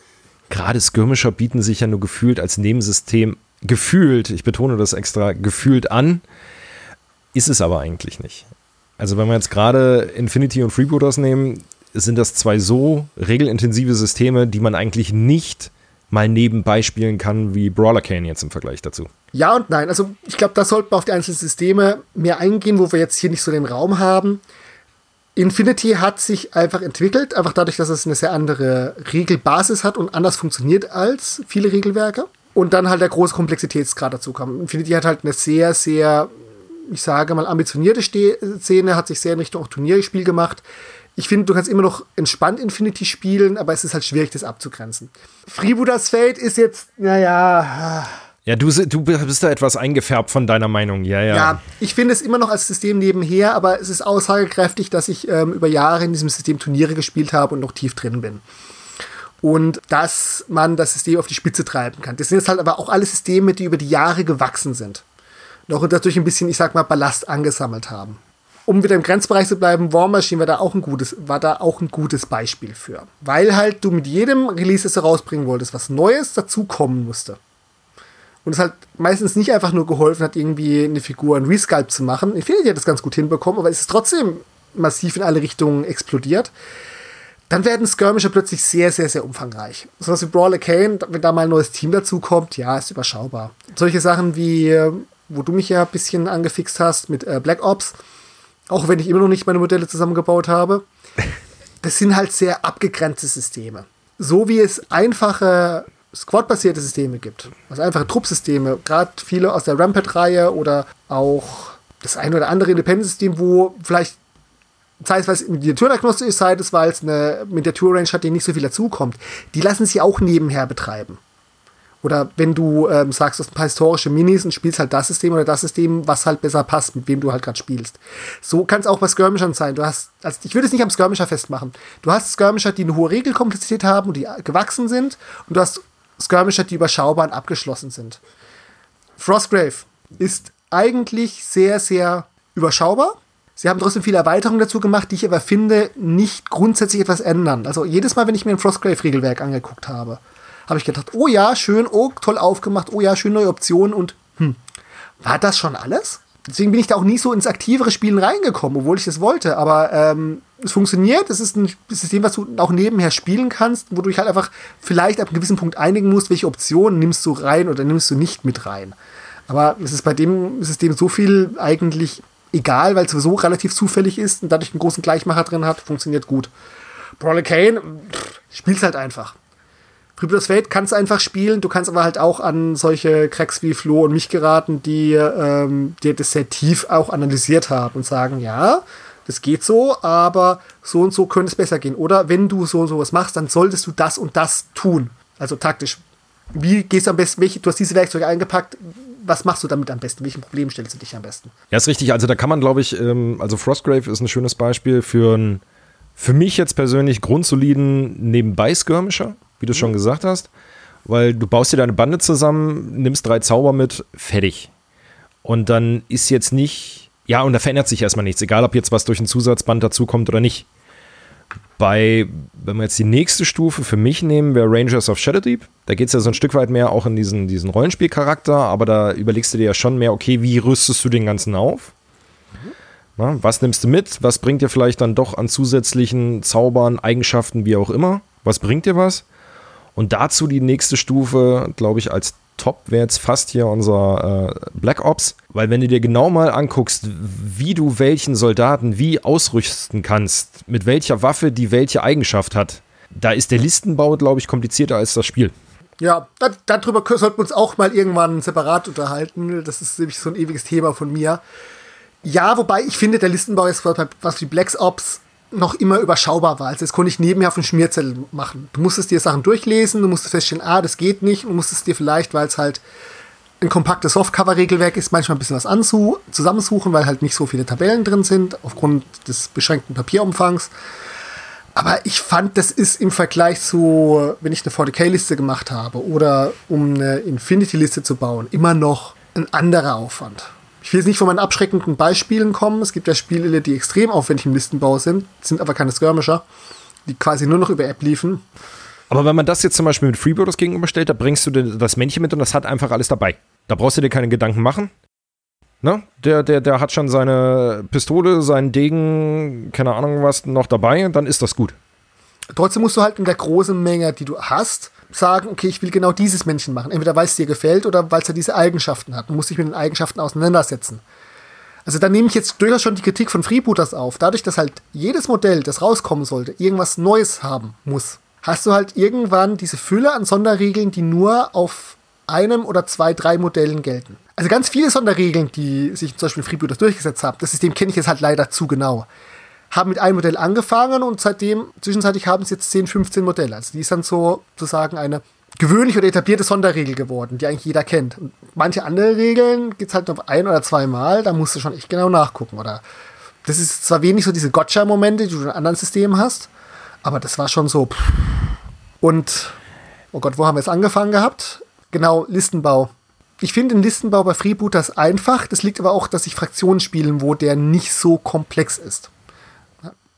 gerade Skirmisher bieten sich ja nur gefühlt als Nebensystem, gefühlt, ich betone das extra, gefühlt an, ist es aber eigentlich nicht. Also wenn wir jetzt gerade Infinity und Freebooters nehmen, sind das zwei so regelintensive Systeme, die man eigentlich nicht mal nebenbei spielen kann wie Brawler Kane jetzt im Vergleich dazu. Ja und nein. Also ich glaube, da sollten wir auf die einzelnen Systeme mehr eingehen, wo wir jetzt hier nicht so den Raum haben. Infinity hat sich einfach entwickelt, einfach dadurch, dass es eine sehr andere Regelbasis hat und anders funktioniert als viele Regelwerke. Und dann halt der große Komplexitätsgrad dazu kam. Infinity hat halt eine sehr, sehr, ich sage mal, ambitionierte Szene, hat sich sehr in Richtung Turnierspiel gemacht ich finde, du kannst immer noch entspannt Infinity spielen, aber es ist halt schwierig, das abzugrenzen. Freebooters Fate ist jetzt, naja. Ja, du, du bist da etwas eingefärbt von deiner Meinung, ja, ja. Ja, ich finde es immer noch als System nebenher, aber es ist aussagekräftig, dass ich ähm, über Jahre in diesem System Turniere gespielt habe und noch tief drin bin. Und dass man das System auf die Spitze treiben kann. Das sind jetzt halt aber auch alle Systeme, die über die Jahre gewachsen sind. Noch dadurch ein bisschen, ich sag mal, Ballast angesammelt haben. Um wieder im Grenzbereich zu bleiben, War Machine war da auch ein gutes, war da auch ein gutes Beispiel für. Weil halt du mit jedem Release, das du rausbringen wolltest, was Neues dazukommen musste. Und es halt meistens nicht einfach nur geholfen hat, irgendwie eine Figur ein Resculpt zu machen. Infinity hat das ganz gut hinbekommen, aber es ist trotzdem massiv in alle Richtungen explodiert. Dann werden Skirmisher plötzlich sehr, sehr, sehr umfangreich. So was wie Brawler Kane, wenn da mal ein neues Team dazukommt, ja, ist überschaubar. Solche Sachen wie, wo du mich ja ein bisschen angefixt hast mit äh, Black Ops, auch wenn ich immer noch nicht meine Modelle zusammengebaut habe, das sind halt sehr abgegrenzte Systeme. So wie es einfache Squad-basierte Systeme gibt, also einfache Truppsysteme, gerade viele aus der Rampart-Reihe oder auch das ein oder andere Independent-System, wo vielleicht sei es, weil es miniaturagnostisch ist, sei es, weil es eine Miniatur-Range hat, die nicht so viel dazukommt, die lassen sie auch nebenher betreiben. Oder wenn du ähm, sagst, du hast ein paar historische Minis und spielst halt das System oder das System, was halt besser passt, mit wem du halt gerade spielst. So kann es auch bei Skirmishern sein. Du hast, also ich würde es nicht am Skirmisher festmachen. Du hast Skirmisher, die eine hohe Regelkomplexität haben und die gewachsen sind. Und du hast Skirmisher, die überschaubar und abgeschlossen sind. Frostgrave ist eigentlich sehr, sehr überschaubar. Sie haben trotzdem viele Erweiterungen dazu gemacht, die ich aber finde, nicht grundsätzlich etwas ändern. Also jedes Mal, wenn ich mir ein Frostgrave-Regelwerk angeguckt habe, habe ich gedacht, oh ja, schön, oh, toll aufgemacht, oh ja, schön neue Optionen und hm, war das schon alles? Deswegen bin ich da auch nie so ins aktivere Spielen reingekommen, obwohl ich das wollte. Aber ähm, es funktioniert, es ist ein System, was du auch nebenher spielen kannst, wo du dich halt einfach vielleicht ab einem gewissen Punkt einigen musst, welche Optionen nimmst du rein oder nimmst du nicht mit rein. Aber es ist bei dem System so viel eigentlich egal, weil es sowieso relativ zufällig ist und dadurch einen großen Gleichmacher drin hat, funktioniert gut. Brawler Kane, spielst halt einfach. Freebooters Fate kannst du einfach spielen, du kannst aber halt auch an solche Cracks wie Flo und mich geraten, die, ähm, die das sehr tief auch analysiert haben und sagen, ja, das geht so, aber so und so könnte es besser gehen. Oder wenn du so und so was machst, dann solltest du das und das tun. Also taktisch. Wie gehst du am besten, welche, du hast diese Werkzeuge eingepackt, was machst du damit am besten? Welchen Problem stellst du dich am besten? Ja, ist richtig. Also da kann man, glaube ich, ähm, also Frostgrave ist ein schönes Beispiel für einen, für mich jetzt persönlich grundsoliden Nebenbei-Skirmisher, wie du mhm. schon gesagt hast. Weil du baust dir deine Bande zusammen, nimmst drei Zauber mit, fertig. Und dann ist jetzt nicht, ja, und da verändert sich erstmal nichts, egal ob jetzt was durch ein Zusatzband dazukommt oder nicht. Bei, wenn wir jetzt die nächste Stufe für mich nehmen, wäre Rangers of Shadow Deep. Da geht es ja so ein Stück weit mehr auch in diesen, diesen Rollenspielcharakter, aber da überlegst du dir ja schon mehr, okay, wie rüstest du den Ganzen auf? Mhm. Na, was nimmst du mit? Was bringt dir vielleicht dann doch an zusätzlichen Zaubern, Eigenschaften, wie auch immer? Was bringt dir was? Und dazu die nächste Stufe, glaube ich, als Top wäre jetzt fast hier unser äh, Black Ops, weil wenn du dir genau mal anguckst, wie du welchen Soldaten wie ausrüsten kannst, mit welcher Waffe die welche Eigenschaft hat, da ist der Listenbau, glaube ich, komplizierter als das Spiel. Ja, da, darüber sollten wir uns auch mal irgendwann separat unterhalten. Das ist nämlich so ein ewiges Thema von mir. Ja, wobei ich finde, der Listenbau ist was wie Black Ops noch immer überschaubar war. Also das konnte ich nebenher auf den Schmierzettel machen. Du musstest dir Sachen durchlesen, du musstest feststellen, ah, das geht nicht, und musstest dir vielleicht, weil es halt ein kompaktes Softcover-Regelwerk ist, manchmal ein bisschen was anzu zusammensuchen, weil halt nicht so viele Tabellen drin sind, aufgrund des beschränkten Papierumfangs. Aber ich fand, das ist im Vergleich zu, wenn ich eine 40k-Liste gemacht habe oder um eine Infinity-Liste zu bauen, immer noch ein anderer Aufwand. Ich will jetzt nicht von meinen abschreckenden Beispielen kommen. Es gibt ja Spiele, die extrem aufwendig im Listenbau sind, sind aber keine Skirmisher, die quasi nur noch über App liefen. Aber wenn man das jetzt zum Beispiel mit Freebooters gegenüberstellt, da bringst du das Männchen mit und das hat einfach alles dabei. Da brauchst du dir keine Gedanken machen. Ne? Der, der, der hat schon seine Pistole, seinen Degen, keine Ahnung was noch dabei, dann ist das gut. Trotzdem musst du halt in der großen Menge, die du hast, sagen, okay, ich will genau dieses Männchen machen. Entweder weil es dir gefällt oder weil es ja diese Eigenschaften hat. Du musst dich mit den Eigenschaften auseinandersetzen. Also da nehme ich jetzt durchaus schon die Kritik von Freebooters auf. Dadurch, dass halt jedes Modell, das rauskommen sollte, irgendwas Neues haben muss, hast du halt irgendwann diese Fülle an Sonderregeln, die nur auf einem oder zwei, drei Modellen gelten. Also ganz viele Sonderregeln, die sich zum Beispiel Freebooters durchgesetzt haben, das System kenne ich jetzt halt leider zu genau haben mit einem Modell angefangen und seitdem, zwischenzeitlich haben sie jetzt 10, 15 Modelle. Also die ist dann so, sozusagen eine gewöhnliche oder etablierte Sonderregel geworden, die eigentlich jeder kennt. Und manche andere Regeln gibt es halt noch ein oder zwei Mal, da musst du schon echt genau nachgucken. Oder das ist zwar wenig so diese Gotcha-Momente, die du in anderen Systemen hast, aber das war schon so. Und, oh Gott, wo haben wir jetzt angefangen gehabt? Genau, Listenbau. Ich finde den Listenbau bei Freebooters einfach. Das liegt aber auch, dass ich Fraktionen spielen, wo der nicht so komplex ist.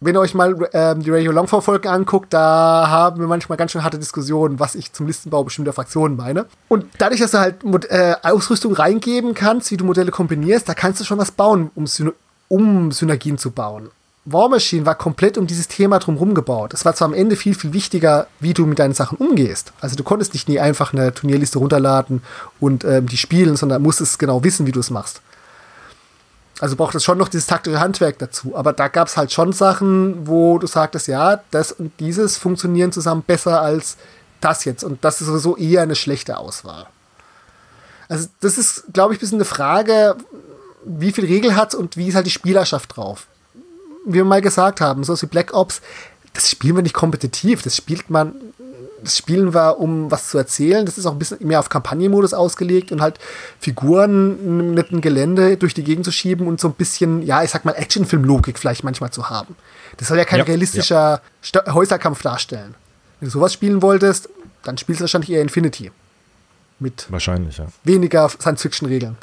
Wenn ihr euch mal ähm, die Radio Longfall-Folgen anguckt, da haben wir manchmal ganz schön harte Diskussionen, was ich zum Listenbau bestimmter Fraktionen meine. Und dadurch, dass du halt äh, Ausrüstung reingeben kannst, wie du Modelle kombinierst, da kannst du schon was bauen, um, Syn um Synergien zu bauen. War Machine war komplett um dieses Thema drumherum gebaut. Es war zwar am Ende viel, viel wichtiger, wie du mit deinen Sachen umgehst. Also du konntest nicht nie einfach eine Turnierliste runterladen und ähm, die spielen, sondern musstest genau wissen, wie du es machst. Also braucht es schon noch dieses taktische Handwerk dazu. Aber da gab es halt schon Sachen, wo du sagtest, ja, das und dieses funktionieren zusammen besser als das jetzt. Und das ist sowieso eher eine schlechte Auswahl. Also das ist, glaube ich, ein bisschen eine Frage, wie viel Regel hat und wie ist halt die Spielerschaft drauf wie wir mal gesagt haben, so wie Black Ops, das spielen wir nicht kompetitiv, das spielt man, das spielen wir, um was zu erzählen. Das ist auch ein bisschen mehr auf Kampagnenmodus ausgelegt und halt Figuren mit einem Gelände durch die Gegend zu schieben und so ein bisschen, ja, ich sag mal, Actionfilm-Logik vielleicht manchmal zu haben. Das soll ja kein ja, realistischer ja. Häuserkampf darstellen. Wenn du sowas spielen wolltest, dann spielst du wahrscheinlich eher Infinity. Mit wahrscheinlich, ja. weniger Science-Fiction-Regeln.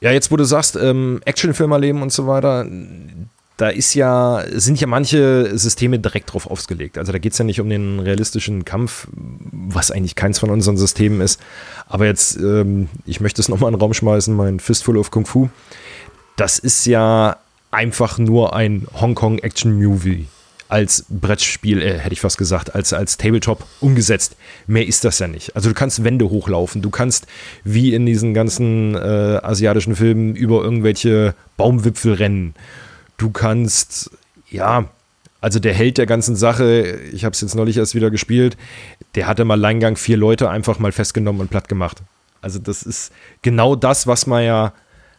Ja, jetzt wo du sagst, ähm, Actionfilm erleben und so weiter, da ist ja, sind ja manche Systeme direkt drauf ausgelegt. Also da geht es ja nicht um den realistischen Kampf, was eigentlich keins von unseren Systemen ist. Aber jetzt, ähm, ich möchte es nochmal in den Raum schmeißen, mein Fistful of Kung Fu. Das ist ja einfach nur ein Hongkong-Action-Movie als Brettspiel, äh, hätte ich fast gesagt, als, als Tabletop umgesetzt. Mehr ist das ja nicht. Also du kannst Wände hochlaufen, du kannst wie in diesen ganzen äh, asiatischen Filmen über irgendwelche Baumwipfel rennen Du kannst, ja, also der Held der ganzen Sache, ich habe es jetzt neulich erst wieder gespielt, der hatte mal Alleingang vier Leute einfach mal festgenommen und platt gemacht. Also das ist genau das, was man ja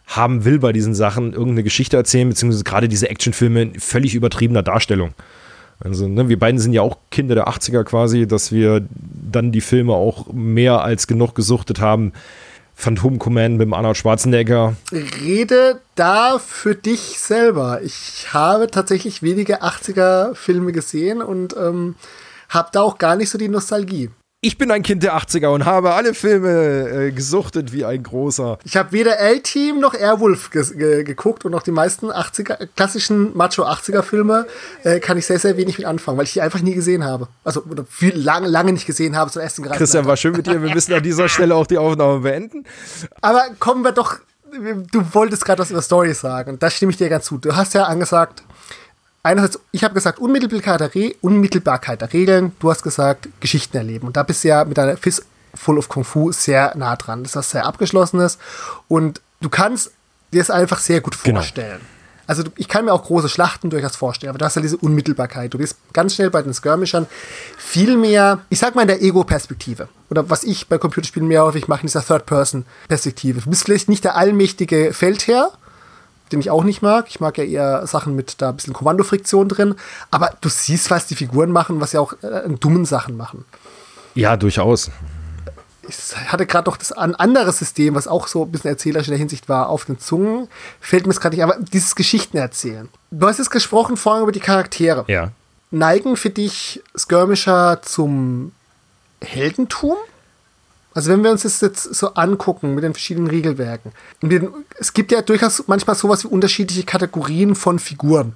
haben will bei diesen Sachen, irgendeine Geschichte erzählen, beziehungsweise gerade diese Actionfilme in völlig übertriebener Darstellung. Also, ne, wir beiden sind ja auch Kinder der 80er quasi, dass wir dann die Filme auch mehr als genug gesuchtet haben, Phantom Command mit dem Arnold Schwarzenegger. Rede da für dich selber. Ich habe tatsächlich wenige 80er-Filme gesehen und ähm, habe da auch gar nicht so die Nostalgie. Ich bin ein Kind der 80er und habe alle Filme äh, gesuchtet wie ein großer. Ich habe weder L-Team noch Airwolf ge ge geguckt und auch die meisten 80er, klassischen Macho-80er-Filme äh, kann ich sehr, sehr wenig mit anfangen, weil ich die einfach nie gesehen habe. Also oder viel, lange, lange nicht gesehen habe zum ersten Grad. Christian, war schön mit dir. Wir müssen an dieser Stelle auch die Aufnahme beenden. Aber kommen wir doch, du wolltest gerade was über Stories sagen da stimme ich dir ganz zu. Du hast ja angesagt, einerseits, ich habe gesagt, Unmittelbarkeit der, Re Unmittelbarkeit der Regeln, du hast gesagt, Geschichten erleben. Und da bist du ja mit deiner Fist Full of Kung Fu sehr nah dran. Das ist was sehr abgeschlossenes und du kannst dir es einfach sehr gut genau. vorstellen. Genau. Also ich kann mir auch große Schlachten durchaus vorstellen, aber du hast ja diese Unmittelbarkeit. Du bist ganz schnell bei den Skirmishern viel mehr, ich sag mal in der Ego-Perspektive. Oder was ich bei Computerspielen mehr häufig mache, in dieser Third-Person-Perspektive. Du bist vielleicht nicht der allmächtige Feldherr, den ich auch nicht mag. Ich mag ja eher Sachen mit da ein bisschen Kommandofriktion drin. Aber du siehst, was die Figuren machen, was sie auch äh, dummen Sachen machen. Ja, durchaus. Ich hatte gerade noch das ein anderes System, was auch so ein bisschen erzählerisch in der Hinsicht war, auf den Zungen. Fällt mir es gerade nicht, aber dieses Geschichten erzählen. Du hast jetzt gesprochen vorhin über die Charaktere. Ja. Neigen für dich Skirmisher zum Heldentum? Also wenn wir uns das jetzt so angucken mit den verschiedenen Regelwerken, es gibt ja durchaus manchmal sowas wie unterschiedliche Kategorien von Figuren.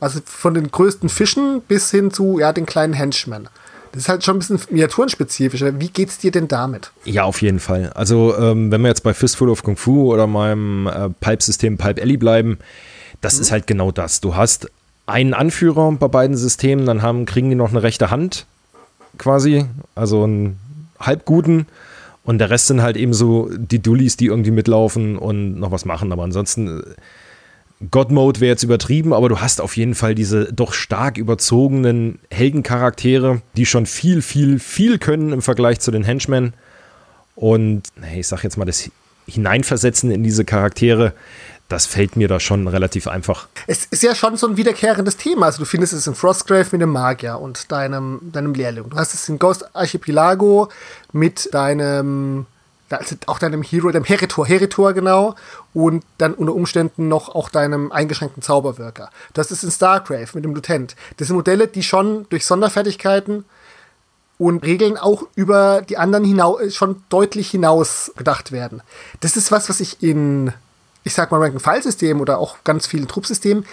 Also von den größten Fischen bis hin zu ja, den kleinen Henchmen. Das ist halt schon ein bisschen miniaturenspezifisch. Wie geht's dir denn damit? Ja, auf jeden Fall. Also, ähm, wenn wir jetzt bei Fistful of Kung Fu oder meinem äh, Pipe-System Pipe Alley bleiben, das mhm. ist halt genau das. Du hast einen Anführer bei beiden Systemen, dann haben, kriegen die noch eine rechte Hand quasi, also ein Halbguten. Und der Rest sind halt eben so die Dullis, die irgendwie mitlaufen und noch was machen. Aber ansonsten, äh, God Mode wäre jetzt übertrieben, aber du hast auf jeden Fall diese doch stark überzogenen Heldencharaktere, die schon viel, viel, viel können im Vergleich zu den Henchmen. Und ich sag jetzt mal, das Hineinversetzen in diese Charaktere, das fällt mir da schon relativ einfach. Es ist ja schon so ein wiederkehrendes Thema. Also du findest es in Frostgrave mit dem Magier und deinem, deinem Lehrling. Du hast es in Ghost Archipelago mit deinem, also auch deinem Hero, deinem Heritor, Heritor genau, und dann unter Umständen noch auch deinem eingeschränkten Zauberwirker. Hast es in Stargrave mit dem Lutent. Das sind Modelle, die schon durch Sonderfertigkeiten und Regeln auch über die anderen hinaus, schon deutlich hinaus gedacht werden. Das ist was, was ich in, ich sag mal, Rank-and-File-Systemen oder auch ganz vielen Truppsystemen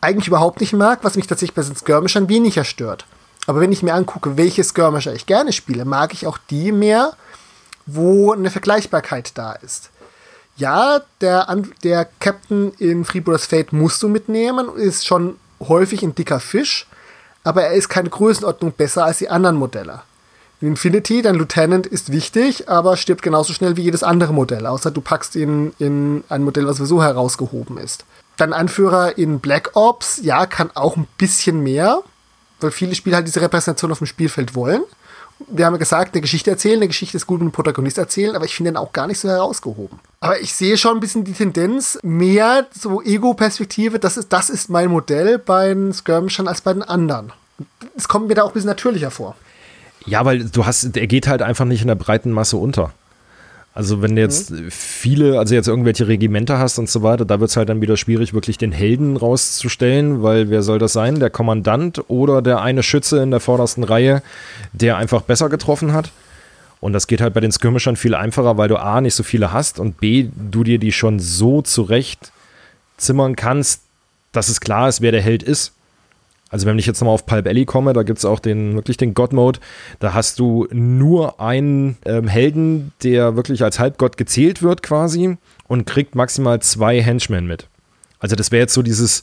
eigentlich überhaupt nicht mag, was mich tatsächlich bei den Skirmishern weniger stört. Aber wenn ich mir angucke, welche Skirmisher ich gerne spiele, mag ich auch die mehr, wo eine Vergleichbarkeit da ist. Ja, der, der Captain in Freebooters Fate musst du mitnehmen, ist schon häufig ein dicker Fisch, aber er ist keine Größenordnung besser als die anderen Modelle. In Infinity, dein Lieutenant ist wichtig, aber stirbt genauso schnell wie jedes andere Modell, außer du packst ihn in ein Modell, was sowieso herausgehoben ist. Dein Anführer in Black Ops, ja, kann auch ein bisschen mehr, weil viele Spieler halt diese Repräsentation auf dem Spielfeld wollen. Wir haben ja gesagt, eine Geschichte erzählen, eine Geschichte ist gut mit einem Protagonist erzählen, aber ich finde den auch gar nicht so herausgehoben. Aber ich sehe schon ein bisschen die Tendenz, mehr so Ego-Perspektive, das ist, das ist mein Modell bei den Skirmishern als bei den anderen. Es kommt mir da auch ein bisschen natürlicher vor. Ja, weil du hast, er geht halt einfach nicht in der breiten Masse unter. Also wenn du jetzt mhm. viele, also jetzt irgendwelche Regimenter hast und so weiter, da wird es halt dann wieder schwierig, wirklich den Helden rauszustellen, weil wer soll das sein? Der Kommandant oder der eine Schütze in der vordersten Reihe, der einfach besser getroffen hat. Und das geht halt bei den Skirmishern viel einfacher, weil du A, nicht so viele hast und B, du dir die schon so zurecht zimmern kannst, dass es klar ist, wer der Held ist. Also wenn ich jetzt nochmal auf Pulp Alley komme, da gibt es auch den, wirklich den God-Mode. Da hast du nur einen ähm, Helden, der wirklich als Halbgott gezählt wird quasi und kriegt maximal zwei Henchmen mit. Also das wäre jetzt so dieses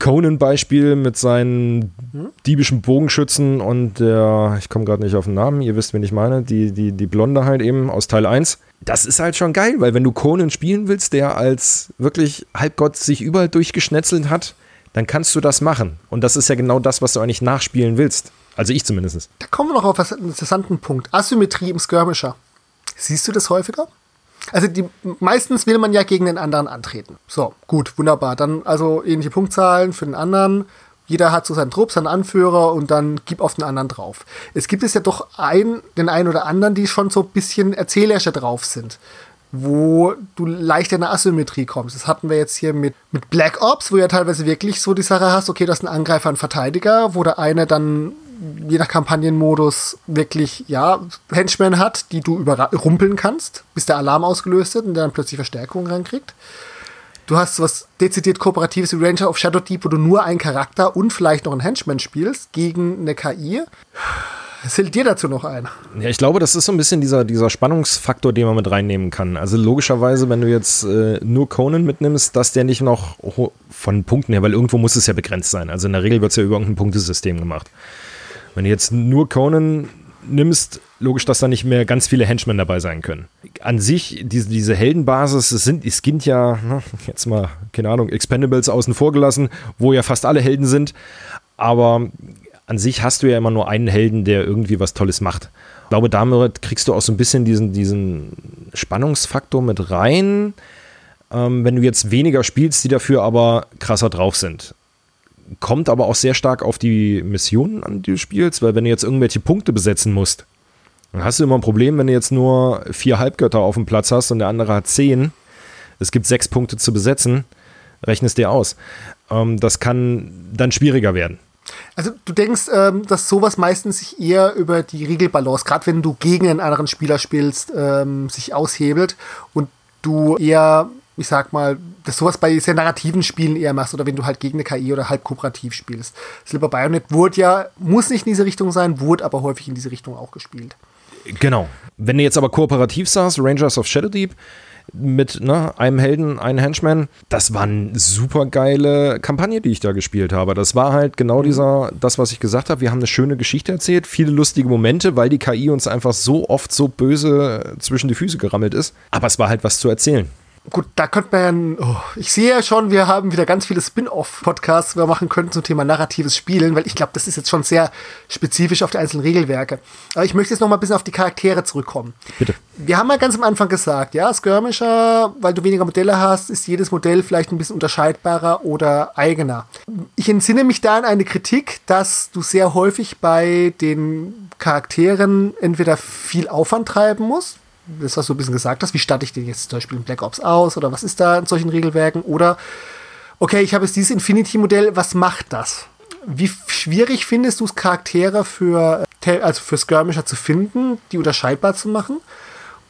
Conan-Beispiel mit seinen hm? diebischen Bogenschützen und der, ich komme gerade nicht auf den Namen, ihr wisst, wen ich meine, die, die, die Blonde halt eben aus Teil 1. Das ist halt schon geil, weil wenn du Conan spielen willst, der als wirklich Halbgott sich überall durchgeschnetzelt hat, dann kannst du das machen. Und das ist ja genau das, was du eigentlich nachspielen willst. Also ich zumindest. Da kommen wir noch auf einen interessanten Punkt. Asymmetrie im Skirmisher. Siehst du das häufiger? Also die, meistens will man ja gegen den anderen antreten. So, gut, wunderbar. Dann also ähnliche Punktzahlen für den anderen. Jeder hat so seinen Trupp, seinen Anführer und dann gib auf den anderen drauf. Es gibt es ja doch ein, den einen oder anderen, die schon so ein bisschen erzählerischer drauf sind wo du leicht in eine Asymmetrie kommst. Das hatten wir jetzt hier mit, mit Black Ops, wo ja teilweise wirklich so die Sache hast, okay, das ist ein Angreifer, ein Verteidiger, wo der eine dann je nach Kampagnenmodus wirklich, ja, Henchmen hat, die du überrumpeln kannst, bis der Alarm ausgelöst wird und der dann plötzlich Verstärkung rankriegt. Du hast was dezidiert Kooperatives wie Ranger of Shadow Deep, wo du nur einen Charakter und vielleicht noch einen Henchman spielst gegen eine KI. Fällt dir dazu noch ein? Ja, ich glaube, das ist so ein bisschen dieser, dieser Spannungsfaktor, den man mit reinnehmen kann. Also logischerweise, wenn du jetzt äh, nur Conan mitnimmst, dass der nicht noch von Punkten her, weil irgendwo muss es ja begrenzt sein. Also in der Regel wird es ja über irgendein Punktesystem gemacht. Wenn du jetzt nur Conan nimmst, logisch, dass da nicht mehr ganz viele Henchmen dabei sein können. An sich, diese, diese Heldenbasis, es sind, es gibt ja, na, jetzt mal, keine Ahnung, Expendables außen vor gelassen, wo ja fast alle Helden sind. Aber an sich hast du ja immer nur einen Helden, der irgendwie was Tolles macht. Ich glaube, damit kriegst du auch so ein bisschen diesen, diesen Spannungsfaktor mit rein, ähm, wenn du jetzt weniger spielst, die dafür aber krasser drauf sind. Kommt aber auch sehr stark auf die Missionen an, die du spielst, weil wenn du jetzt irgendwelche Punkte besetzen musst, dann hast du immer ein Problem, wenn du jetzt nur vier Halbgötter auf dem Platz hast und der andere hat zehn. Es gibt sechs Punkte zu besetzen, rechnest dir aus. Ähm, das kann dann schwieriger werden. Also du denkst, ähm, dass sowas meistens sich eher über die Regelbalance, gerade wenn du gegen einen anderen Spieler spielst, ähm, sich aushebelt und du eher, ich sag mal, dass sowas bei sehr narrativen Spielen eher machst oder wenn du halt gegen eine KI oder halb kooperativ spielst. Silver Bayonet wurde ja, muss nicht in diese Richtung sein, wurde aber häufig in diese Richtung auch gespielt. Genau. Wenn du jetzt aber kooperativ sagst, Rangers of Shadow Deep, mit ne, einem Helden, einem Henchman. Das war eine super geile Kampagne, die ich da gespielt habe. Das war halt genau mhm. dieser, das, was ich gesagt habe. Wir haben eine schöne Geschichte erzählt, viele lustige Momente, weil die KI uns einfach so oft so böse zwischen die Füße gerammelt ist. Aber es war halt was zu erzählen gut, da könnte man, oh, ich sehe ja schon, wir haben wieder ganz viele Spin-off-Podcasts, die wir machen könnten zum Thema narratives Spielen, weil ich glaube, das ist jetzt schon sehr spezifisch auf die einzelnen Regelwerke. Aber ich möchte jetzt noch mal ein bisschen auf die Charaktere zurückkommen. Bitte. Wir haben ja ganz am Anfang gesagt, ja, Skirmisher, weil du weniger Modelle hast, ist jedes Modell vielleicht ein bisschen unterscheidbarer oder eigener. Ich entsinne mich da an eine Kritik, dass du sehr häufig bei den Charakteren entweder viel Aufwand treiben musst, das, was du ein bisschen gesagt hast, wie starte ich den jetzt zum Beispiel in Black Ops aus oder was ist da in solchen Regelwerken? Oder, okay, ich habe jetzt dieses Infinity-Modell, was macht das? Wie schwierig findest du es, Charaktere für also für Skirmisher zu finden, die unterscheidbar zu machen?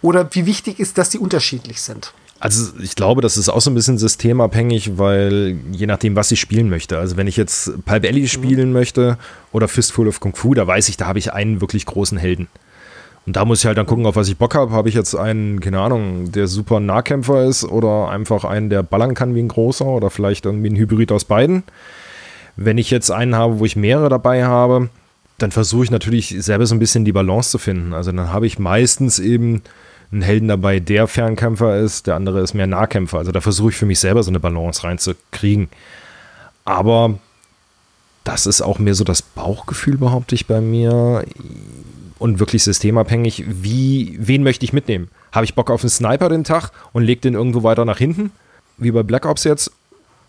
Oder wie wichtig ist, dass die unterschiedlich sind? Also ich glaube, das ist auch so ein bisschen systemabhängig, weil je nachdem, was ich spielen möchte. Also wenn ich jetzt Alley mhm. spielen möchte oder Fistful of Kung Fu, da weiß ich, da habe ich einen wirklich großen Helden. Und da muss ich halt dann gucken, auf was ich Bock habe. Habe ich jetzt einen, keine Ahnung, der super Nahkämpfer ist oder einfach einen, der ballern kann wie ein großer oder vielleicht irgendwie ein Hybrid aus beiden. Wenn ich jetzt einen habe, wo ich mehrere dabei habe, dann versuche ich natürlich selber so ein bisschen die Balance zu finden. Also dann habe ich meistens eben einen Helden dabei, der Fernkämpfer ist, der andere ist mehr Nahkämpfer. Also da versuche ich für mich selber so eine Balance reinzukriegen. Aber das ist auch mehr so das Bauchgefühl, behaupte ich bei mir. Und wirklich systemabhängig, wie, wen möchte ich mitnehmen? Habe ich Bock auf einen Sniper den Tag und lege den irgendwo weiter nach hinten, wie bei Black Ops jetzt?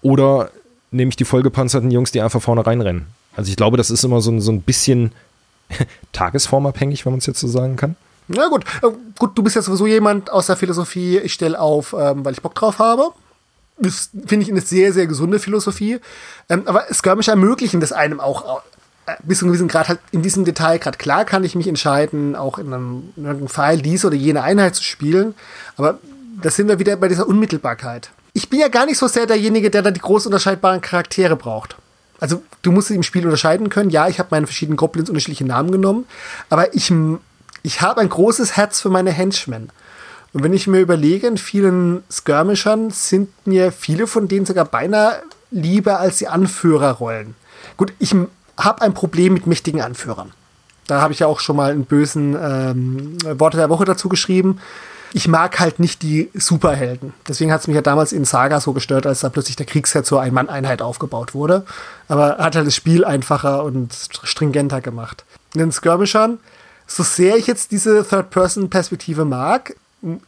Oder nehme ich die vollgepanzerten Jungs, die einfach vorne reinrennen? Also ich glaube, das ist immer so, so ein bisschen tagesformabhängig, wenn man es jetzt so sagen kann. Na gut, äh, gut, du bist ja sowieso jemand aus der Philosophie, ich stelle auf, ähm, weil ich Bock drauf habe. Das finde ich eine sehr, sehr gesunde Philosophie. Ähm, aber Skirmisher ermöglichen das einem auch bis zu einem gewissen Grad halt in diesem Detail gerade klar kann ich mich entscheiden, auch in einem, in einem Pfeil diese oder jene Einheit zu spielen. Aber da sind wir wieder bei dieser Unmittelbarkeit. Ich bin ja gar nicht so sehr derjenige, der dann die groß unterscheidbaren Charaktere braucht. Also du musst sie im Spiel unterscheiden können. Ja, ich habe meine verschiedenen Goblins unterschiedliche Namen genommen, aber ich ich habe ein großes Herz für meine Henchmen. Und wenn ich mir überlege, in vielen Skirmishern sind mir viele von denen sogar beinahe lieber als die Anführerrollen. Gut, ich habe ein Problem mit mächtigen Anführern. Da habe ich ja auch schon mal einen bösen ähm, Worte der Woche dazu geschrieben. Ich mag halt nicht die Superhelden. Deswegen hat es mich ja damals in Saga so gestört, als da plötzlich der Kriegsherr zur Ein-Mann-Einheit aufgebaut wurde. Aber hat halt das Spiel einfacher und stringenter gemacht. In den Skirmishern so sehr ich jetzt diese Third-Person-Perspektive mag,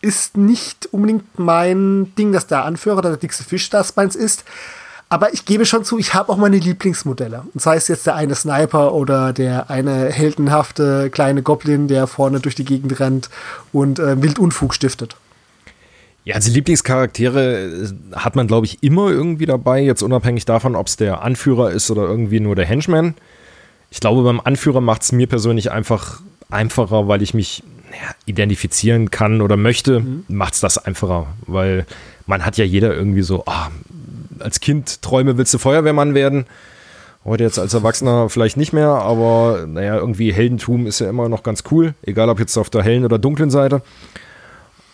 ist nicht unbedingt mein Ding, dass der Anführer oder der dickste Fisch das meins ist. Aber ich gebe schon zu, ich habe auch meine Lieblingsmodelle. Und sei es jetzt der eine Sniper oder der eine heldenhafte kleine Goblin, der vorne durch die Gegend rennt und äh, wild Unfug stiftet. Ja, also Lieblingscharaktere äh, hat man, glaube ich, immer irgendwie dabei, jetzt unabhängig davon, ob es der Anführer ist oder irgendwie nur der Henchman. Ich glaube, beim Anführer macht es mir persönlich einfach einfacher, weil ich mich ja, identifizieren kann oder möchte, mhm. macht es das einfacher, weil man hat ja jeder irgendwie so, oh, als Kind Träume willst du Feuerwehrmann werden. Heute jetzt als Erwachsener vielleicht nicht mehr, aber naja, irgendwie Heldentum ist ja immer noch ganz cool, egal ob jetzt auf der hellen oder dunklen Seite.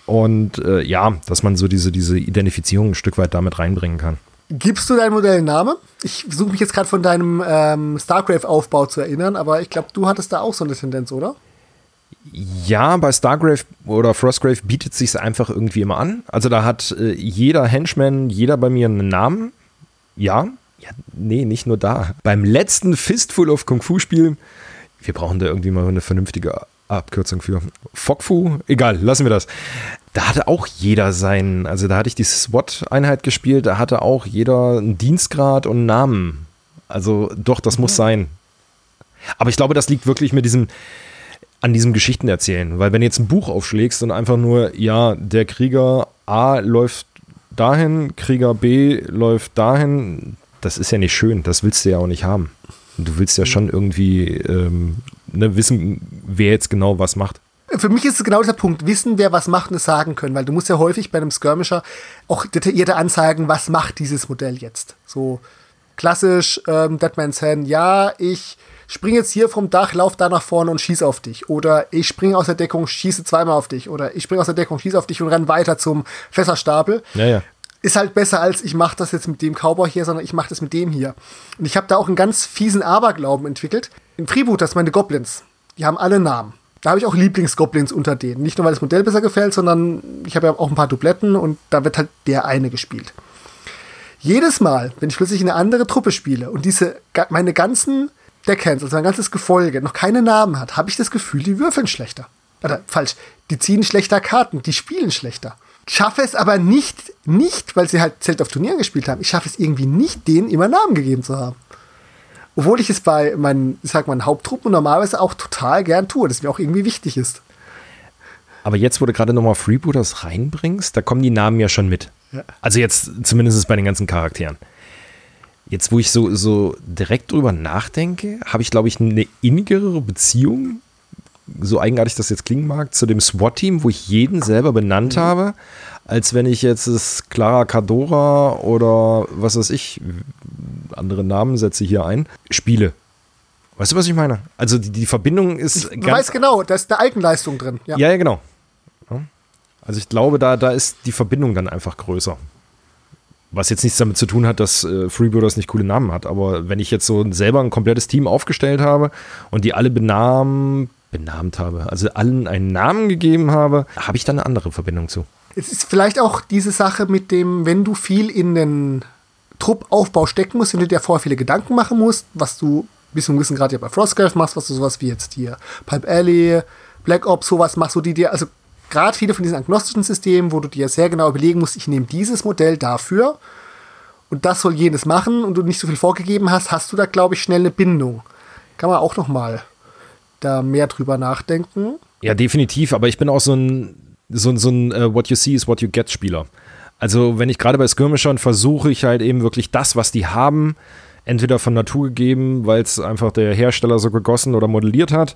Und äh, ja, dass man so diese, diese Identifizierung ein Stück weit damit reinbringen kann. Gibst du dein Modell einen Namen? Ich versuche mich jetzt gerade von deinem ähm, Starcraft-Aufbau zu erinnern, aber ich glaube, du hattest da auch so eine Tendenz, oder? Ja, bei Stargrave oder Frostgrave bietet sich einfach irgendwie immer an. Also da hat äh, jeder Henchman, jeder bei mir einen Namen. Ja, ja, nee, nicht nur da. Beim letzten Fistful of Kung Fu Spiel, wir brauchen da irgendwie mal eine vernünftige Abkürzung für. Fogfu, egal, lassen wir das. Da hatte auch jeder seinen, also da hatte ich die SWAT-Einheit gespielt, da hatte auch jeder einen Dienstgrad und einen Namen. Also doch, das mhm. muss sein. Aber ich glaube, das liegt wirklich mit diesem, an diesem Geschichten erzählen. Weil wenn du jetzt ein Buch aufschlägst und einfach nur, ja, der Krieger A läuft dahin, Krieger B läuft dahin, das ist ja nicht schön, das willst du ja auch nicht haben. Du willst ja schon irgendwie ähm, ne, wissen, wer jetzt genau was macht. Für mich ist es genau dieser Punkt, wissen, wer was macht und es sagen können, weil du musst ja häufig bei einem Skirmisher auch detaillierte anzeigen, was macht dieses Modell jetzt. So klassisch ähm, Deadman's Hand, ja, ich spring jetzt hier vom Dach, lauf da nach vorne und schieß auf dich. Oder ich springe aus der Deckung, schieße zweimal auf dich. Oder ich springe aus der Deckung, schieße auf dich und renn weiter zum Fässerstapel. Ja, ja. Ist halt besser als ich mache das jetzt mit dem Cowboy hier, sondern ich mache das mit dem hier. Und ich habe da auch einen ganz fiesen Aberglauben entwickelt. In Freeboot, das meine Goblins. Die haben alle Namen. Da habe ich auch Lieblingsgoblins unter denen. Nicht nur, weil das Modell besser gefällt, sondern ich habe ja auch ein paar Dubletten und da wird halt der eine gespielt. Jedes Mal, wenn ich plötzlich eine andere Truppe spiele und diese, meine ganzen Deckhands, also mein ganzes Gefolge, noch keine Namen hat, habe ich das Gefühl, die würfeln schlechter. Oder falsch, die ziehen schlechter Karten, die spielen schlechter. Ich schaffe es aber nicht, nicht, weil sie halt Zelt auf Turnieren gespielt haben, ich schaffe es irgendwie nicht, denen immer Namen gegeben zu haben. Obwohl ich es bei meinen, ich sag mal, Haupttruppen normalerweise auch total gern tue, das mir auch irgendwie wichtig ist. Aber jetzt, wo du gerade nochmal Freebooters reinbringst, da kommen die Namen ja schon mit. Ja. Also jetzt zumindest bei den ganzen Charakteren Jetzt, wo ich so, so direkt drüber nachdenke, habe ich, glaube ich, eine innigere Beziehung, so eigenartig das jetzt klingen mag, zu dem SWAT-Team, wo ich jeden selber benannt mhm. habe, als wenn ich jetzt das Clara Cadora oder was weiß ich, andere Namen setze hier ein, spiele. Weißt du, was ich meine? Also die, die Verbindung ist. Ich weiß genau, da ist eine Eigenleistung drin. Ja, ja, ja genau. Also ich glaube, da, da ist die Verbindung dann einfach größer. Was jetzt nichts damit zu tun hat, dass äh, Freebooters nicht coole Namen hat. Aber wenn ich jetzt so selber ein komplettes Team aufgestellt habe und die alle benamen, benannt habe, also allen einen Namen gegeben habe, habe ich da eine andere Verbindung zu. Es ist vielleicht auch diese Sache mit dem, wenn du viel in den Truppaufbau stecken musst, wenn du dir vorher viele Gedanken machen musst, was du bis zum gewissen Grad ja bei Frostgrave machst, was du sowas wie jetzt hier Pipe Alley, Black Ops, sowas machst, du die dir, also gerade viele von diesen agnostischen Systemen, wo du dir sehr genau überlegen musst, ich nehme dieses Modell dafür und das soll jenes machen und du nicht so viel vorgegeben hast, hast du da, glaube ich, schnell eine Bindung. Kann man auch noch mal da mehr drüber nachdenken. Ja, definitiv, aber ich bin auch so ein, so, so ein uh, What you see is what you get Spieler. Also wenn ich gerade bei Skirmishern versuche ich halt eben wirklich das, was die haben, entweder von Natur gegeben, weil es einfach der Hersteller so gegossen oder modelliert hat,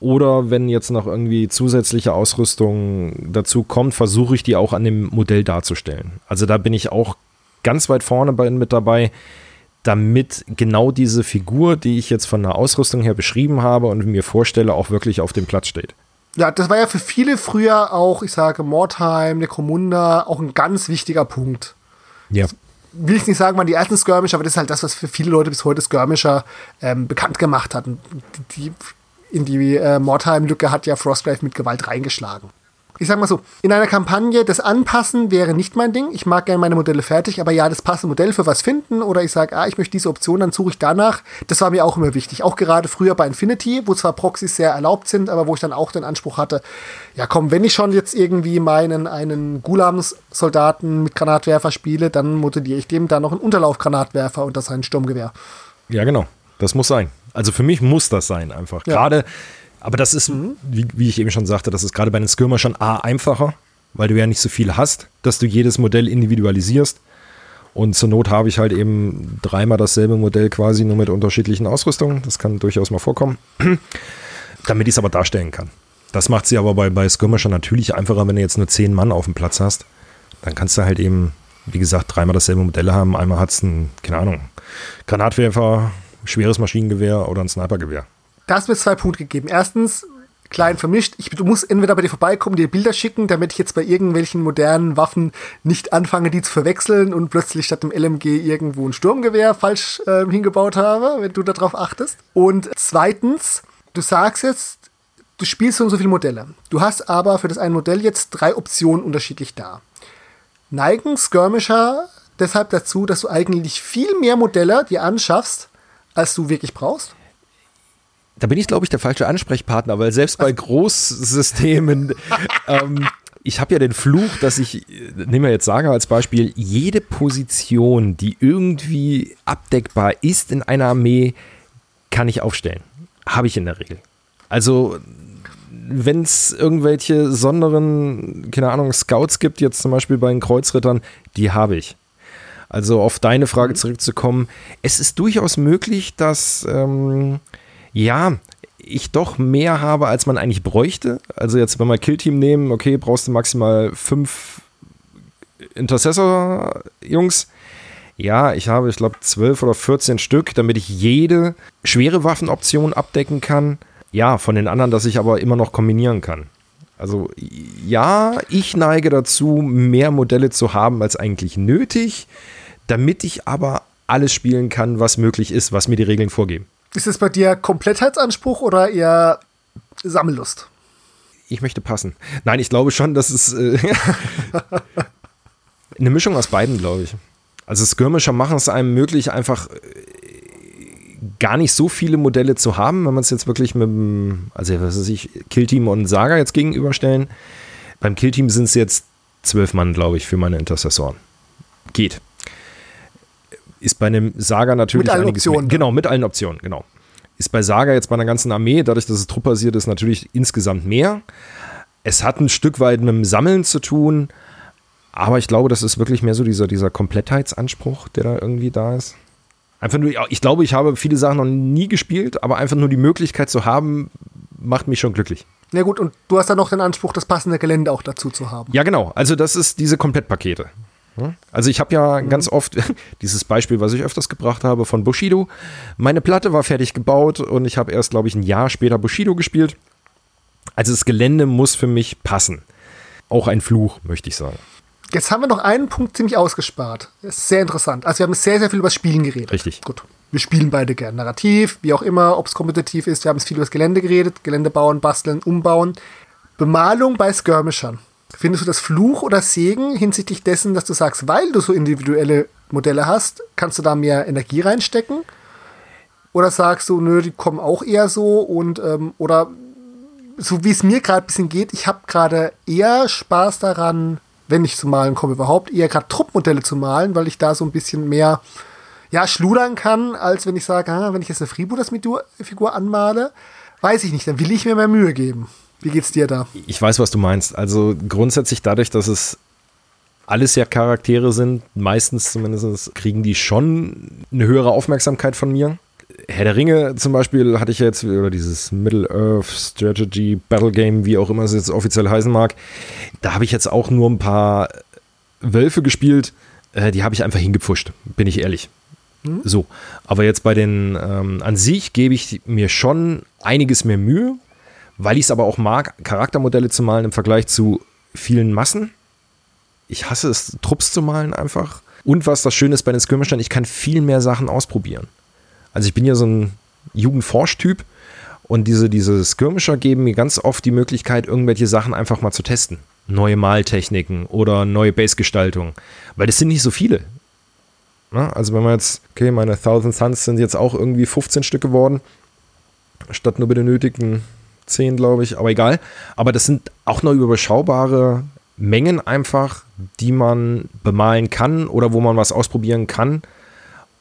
oder wenn jetzt noch irgendwie zusätzliche Ausrüstung dazu kommt, versuche ich die auch an dem Modell darzustellen. Also da bin ich auch ganz weit vorne bei, mit dabei, damit genau diese Figur, die ich jetzt von der Ausrüstung her beschrieben habe und mir vorstelle, auch wirklich auf dem Platz steht. Ja, das war ja für viele früher auch, ich sage, Mordheim, Necromunda, auch ein ganz wichtiger Punkt. Ja. Will ich nicht sagen, waren die ersten Skirmisher, aber das ist halt das, was für viele Leute bis heute Skirmisher ähm, bekannt gemacht hat. Die in die äh, Mordheim-Lücke hat ja Frostgrave mit Gewalt reingeschlagen. Ich sag mal so, in einer Kampagne das Anpassen wäre nicht mein Ding. Ich mag gerne meine Modelle fertig, aber ja, das passende Modell für was finden oder ich sage, ah, ich möchte diese Option, dann suche ich danach. Das war mir auch immer wichtig. Auch gerade früher bei Infinity, wo zwar Proxys sehr erlaubt sind, aber wo ich dann auch den Anspruch hatte, ja komm, wenn ich schon jetzt irgendwie meinen einen Gulams-Soldaten mit Granatwerfer spiele, dann modelliere ich dem da noch einen Unterlaufgranatwerfer und das ein Sturmgewehr. Ja, genau. Das muss sein. Also für mich muss das sein einfach. Ja. Gerade, aber das ist, mhm. wie, wie, ich eben schon sagte, das ist gerade bei den Skirmer schon A einfacher, weil du ja nicht so viel hast, dass du jedes Modell individualisierst. Und zur Not habe ich halt eben dreimal dasselbe Modell quasi, nur mit unterschiedlichen Ausrüstungen. Das kann durchaus mal vorkommen. Damit ich es aber darstellen kann. Das macht sie aber bei, bei Skirmisher natürlich einfacher, wenn du jetzt nur zehn Mann auf dem Platz hast. Dann kannst du halt eben, wie gesagt, dreimal dasselbe Modell haben. Einmal hat es einen, keine Ahnung, Granatwerfer, schweres Maschinengewehr oder ein Snipergewehr. Da hast mir zwei Punkte gegeben. Erstens, klein vermischt. Ich, du musst entweder bei dir vorbeikommen, dir Bilder schicken, damit ich jetzt bei irgendwelchen modernen Waffen nicht anfange, die zu verwechseln und plötzlich statt dem LMG irgendwo ein Sturmgewehr falsch äh, hingebaut habe, wenn du darauf achtest. Und zweitens, du sagst jetzt, du spielst so und so viele Modelle. Du hast aber für das eine Modell jetzt drei Optionen unterschiedlich da. Neigen Skirmisher deshalb dazu, dass du eigentlich viel mehr Modelle dir anschaffst, als du wirklich brauchst? Da bin ich, glaube ich, der falsche Ansprechpartner, weil selbst bei Großsystemen, ähm, ich habe ja den Fluch, dass ich, nehmen wir jetzt Saga als Beispiel, jede Position, die irgendwie abdeckbar ist in einer Armee, kann ich aufstellen. Habe ich in der Regel. Also, wenn es irgendwelche besonderen, keine Ahnung, Scouts gibt, jetzt zum Beispiel bei den Kreuzrittern, die habe ich. Also auf deine Frage mhm. zurückzukommen, es ist durchaus möglich, dass ähm, ja, ich doch mehr habe, als man eigentlich bräuchte. Also jetzt, wenn wir Killteam nehmen, okay, brauchst du maximal fünf Intercessor-Jungs. Ja, ich habe, ich glaube, zwölf oder 14 Stück, damit ich jede schwere Waffenoption abdecken kann. Ja, von den anderen, dass ich aber immer noch kombinieren kann. Also ja, ich neige dazu, mehr Modelle zu haben als eigentlich nötig damit ich aber alles spielen kann, was möglich ist, was mir die Regeln vorgeben. Ist es bei dir Komplettheitsanspruch oder eher Sammellust? Ich möchte passen. Nein, ich glaube schon, dass es äh, eine Mischung aus beiden, glaube ich. Also Skirmisher machen es einem möglich, einfach äh, gar nicht so viele Modelle zu haben, wenn man es jetzt wirklich mit dem, also was weiß ich, Killteam und Saga jetzt gegenüberstellen. Beim Killteam sind es jetzt zwölf Mann, glaube ich, für meine Intercessoren. Geht ist bei einem Saga natürlich mit allen Optionen. Mehr. Genau, mit allen Optionen, genau. Ist bei Saga jetzt bei einer ganzen Armee, dadurch, dass es truppbasiert ist, natürlich insgesamt mehr. Es hat ein Stück weit mit dem Sammeln zu tun, aber ich glaube, das ist wirklich mehr so dieser, dieser Komplettheitsanspruch, der da irgendwie da ist. Einfach nur, ich glaube, ich habe viele Sachen noch nie gespielt, aber einfach nur die Möglichkeit zu haben, macht mich schon glücklich. Na gut, und du hast dann noch den Anspruch, das passende Gelände auch dazu zu haben. Ja, genau. Also das ist diese Komplettpakete. Also ich habe ja mhm. ganz oft dieses Beispiel, was ich öfters gebracht habe von Bushido. Meine Platte war fertig gebaut und ich habe erst, glaube ich, ein Jahr später Bushido gespielt. Also das Gelände muss für mich passen. Auch ein Fluch, möchte ich sagen. Jetzt haben wir noch einen Punkt ziemlich ausgespart. Das ist sehr interessant. Also wir haben sehr, sehr viel über das Spielen geredet. Richtig. Gut. Wir spielen beide gern. Narrativ, wie auch immer, ob es kompetitiv ist. Wir haben viel über das Gelände geredet. Gelände bauen, basteln, umbauen. Bemalung bei Skirmishern. Findest du das Fluch oder Segen hinsichtlich dessen, dass du sagst, weil du so individuelle Modelle hast, kannst du da mehr Energie reinstecken? Oder sagst du, nö, die kommen auch eher so und ähm, oder so wie es mir gerade ein bisschen geht, ich habe gerade eher Spaß daran, wenn ich zum Malen komme überhaupt, eher gerade Truppmodelle zu malen, weil ich da so ein bisschen mehr ja, schludern kann, als wenn ich sage, ah, wenn ich jetzt eine Freebooters-Figur anmale, weiß ich nicht, dann will ich mir mehr Mühe geben. Wie geht's dir da? Ich weiß, was du meinst. Also grundsätzlich dadurch, dass es alles ja Charaktere sind, meistens zumindest kriegen die schon eine höhere Aufmerksamkeit von mir. Herr der Ringe zum Beispiel hatte ich jetzt, oder dieses Middle-earth Strategy Battle Game, wie auch immer es jetzt offiziell heißen mag, da habe ich jetzt auch nur ein paar Wölfe gespielt, äh, die habe ich einfach hingepfuscht, bin ich ehrlich. Hm? So, aber jetzt bei den, ähm, an sich gebe ich mir schon einiges mehr Mühe, weil ich es aber auch mag, Charaktermodelle zu malen im Vergleich zu vielen Massen. Ich hasse es, Trupps zu malen einfach. Und was das Schöne ist bei den Skirmishern, ich kann viel mehr Sachen ausprobieren. Also ich bin ja so ein Jugendforsch-Typ und diese, diese Skirmisher geben mir ganz oft die Möglichkeit, irgendwelche Sachen einfach mal zu testen. Neue Maltechniken oder neue Base-Gestaltung. Weil das sind nicht so viele. Na, also wenn man jetzt, okay, meine Thousand Suns sind jetzt auch irgendwie 15 Stück geworden, statt nur benötigten 10, glaube ich, aber egal. Aber das sind auch noch überschaubare Mengen einfach, die man bemalen kann oder wo man was ausprobieren kann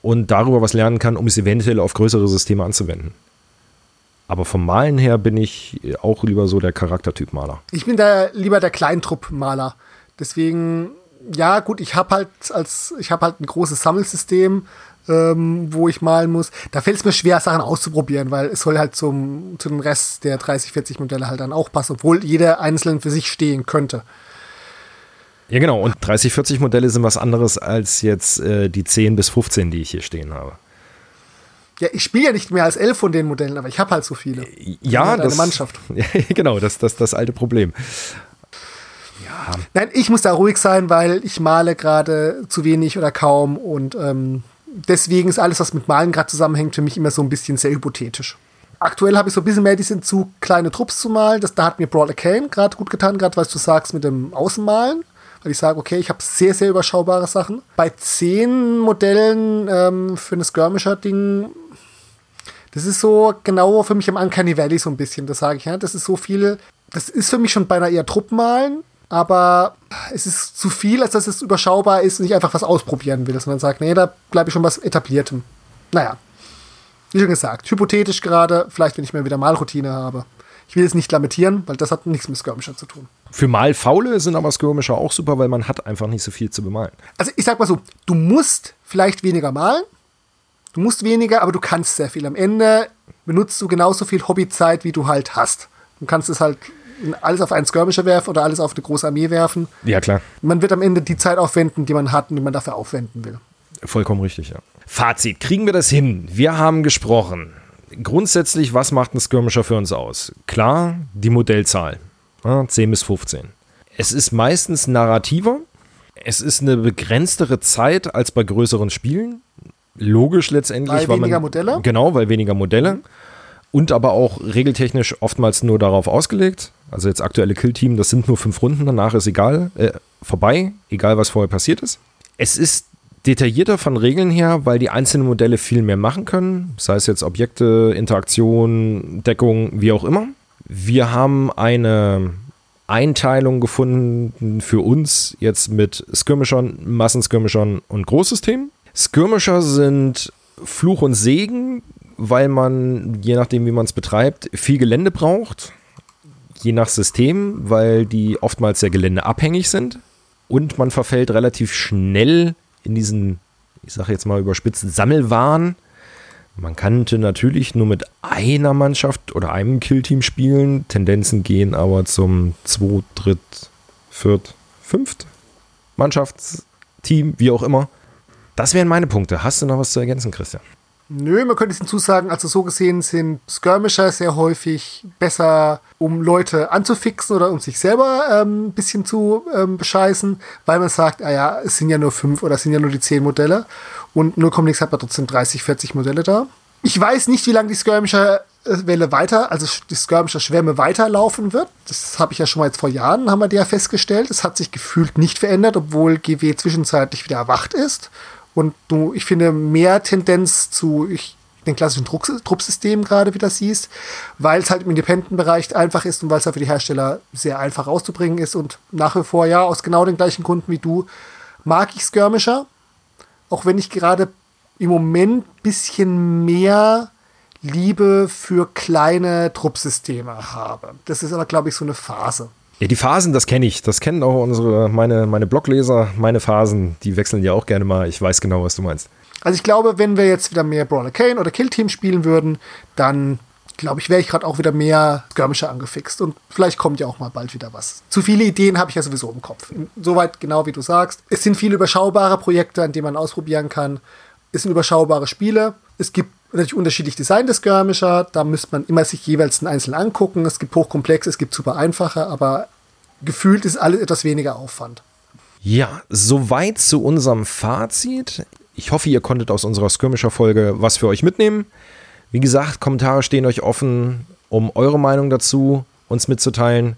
und darüber was lernen kann, um es eventuell auf größere Systeme anzuwenden. Aber vom Malen her bin ich auch lieber so der Charaktertyp Maler. Ich bin da lieber der Kleintrupp-Maler. Deswegen, ja, gut, ich habe halt als ich habe halt ein großes Sammelsystem ähm, wo ich malen muss. Da fällt es mir schwer, Sachen auszuprobieren, weil es soll halt zum, zu dem Rest der 30, 40 Modelle halt dann auch passen, obwohl jeder einzeln für sich stehen könnte. Ja, genau. Und 30, 40 Modelle sind was anderes als jetzt äh, die 10 bis 15, die ich hier stehen habe. Ja, ich spiele ja nicht mehr als elf von den Modellen, aber ich habe halt so viele. Ja, halt das, Mannschaft. genau, das ist das, das alte Problem. Ja. Nein, ich muss da ruhig sein, weil ich male gerade zu wenig oder kaum und ähm, deswegen ist alles, was mit Malen gerade zusammenhängt, für mich immer so ein bisschen sehr hypothetisch. Aktuell habe ich so ein bisschen mehr diesen Zug, kleine Trupps zu malen. Das, da hat mir Brawler Kane gerade gut getan, gerade was du sagst mit dem Außenmalen. Weil ich sage, okay, ich habe sehr, sehr überschaubare Sachen. Bei zehn Modellen ähm, für ein Skirmisher-Ding, das ist so genau für mich im Uncanny Valley so ein bisschen. Das sage ich, ja. Das ist so viel, das ist für mich schon beinahe eher Truppenmalen aber es ist zu viel, als dass es überschaubar ist und ich einfach was ausprobieren will, dass man sagt, nee, da bleibe ich schon was etabliertem. Naja, wie schon gesagt, hypothetisch gerade, vielleicht wenn ich mir wieder Malroutine habe. Ich will es nicht lamentieren, weil das hat nichts mit Skirmisher zu tun. Für Malfaule sind aber Skirmisher auch super, weil man hat einfach nicht so viel zu bemalen. Also ich sag mal so, du musst vielleicht weniger malen, du musst weniger, aber du kannst sehr viel. Am Ende benutzt du genauso viel Hobbyzeit, wie du halt hast. Du kannst es halt alles auf einen Skirmisher werfen oder alles auf eine große Armee werfen. Ja, klar. Man wird am Ende die Zeit aufwenden, die man hat und die man dafür aufwenden will. Vollkommen richtig, ja. Fazit, kriegen wir das hin? Wir haben gesprochen. Grundsätzlich, was macht ein Skirmisher für uns aus? Klar, die Modellzahl. Ja, 10 bis 15. Es ist meistens narrativer. Es ist eine begrenztere Zeit als bei größeren Spielen. Logisch letztendlich. Weil, weil weniger man, Modelle? Genau, weil weniger Modelle. Mhm und aber auch regeltechnisch oftmals nur darauf ausgelegt. Also jetzt aktuelle Kill-Team, das sind nur fünf Runden, danach ist egal, äh, vorbei, egal was vorher passiert ist. Es ist detaillierter von Regeln her, weil die einzelnen Modelle viel mehr machen können, sei es jetzt Objekte, Interaktion, Deckung, wie auch immer. Wir haben eine Einteilung gefunden für uns jetzt mit Skirmishern, Massenskirmishern und Großsystemen. Skirmisher sind Fluch und Segen, weil man, je nachdem, wie man es betreibt, viel Gelände braucht. Je nach System, weil die oftmals sehr geländeabhängig sind. Und man verfällt relativ schnell in diesen ich sage jetzt mal überspitzt, Sammelwahn. Man könnte natürlich nur mit einer Mannschaft oder einem Killteam spielen. Tendenzen gehen aber zum 2, 3, 4, 5 Mannschaftsteam, wie auch immer. Das wären meine Punkte. Hast du noch was zu ergänzen, Christian? Nö, man könnte es hinzusagen, also so gesehen sind Skirmisher sehr häufig besser, um Leute anzufixen oder um sich selber ähm, ein bisschen zu ähm, bescheißen, weil man sagt, ah ja, es sind ja nur fünf oder es sind ja nur die zehn Modelle und nur Comics hat man trotzdem 30, 40 Modelle da. Ich weiß nicht, wie lange die Skirmisher-Welle weiter, also die Skirmisher-Schwärme weiterlaufen wird. Das habe ich ja schon mal jetzt vor Jahren, haben wir ja festgestellt. Es hat sich gefühlt nicht verändert, obwohl GW zwischenzeitlich wieder erwacht ist und du, ich finde, mehr Tendenz zu ich, den klassischen Truppsystemen gerade wieder siehst, weil es halt im Independent-Bereich einfach ist und weil es halt für die Hersteller sehr einfach rauszubringen ist und nach wie vor, ja, aus genau den gleichen Gründen wie du, mag ich Skirmisher, auch wenn ich gerade im Moment ein bisschen mehr Liebe für kleine Truppsysteme habe. Das ist aber, glaube ich, so eine Phase. Ja, die Phasen, das kenne ich. Das kennen auch unsere, meine, meine Blogleser. Meine Phasen, die wechseln ja auch gerne mal. Ich weiß genau, was du meinst. Also ich glaube, wenn wir jetzt wieder mehr Brawler Kane oder Kill Team spielen würden, dann glaube ich, wäre ich gerade auch wieder mehr Skirmisher angefixt. Und vielleicht kommt ja auch mal bald wieder was. Zu viele Ideen habe ich ja sowieso im Kopf. Soweit genau wie du sagst. Es sind viele überschaubare Projekte, an denen man ausprobieren kann. Es sind überschaubare Spiele. Es gibt natürlich unterschiedlich designte Skirmisher. Da müsste man immer sich jeweils einen einzelnen angucken. Es gibt hochkomplexe, es gibt super einfache, aber gefühlt ist alles etwas weniger Aufwand. Ja, soweit zu unserem Fazit. Ich hoffe, ihr konntet aus unserer Skirmisher-Folge was für euch mitnehmen. Wie gesagt, Kommentare stehen euch offen, um eure Meinung dazu uns mitzuteilen.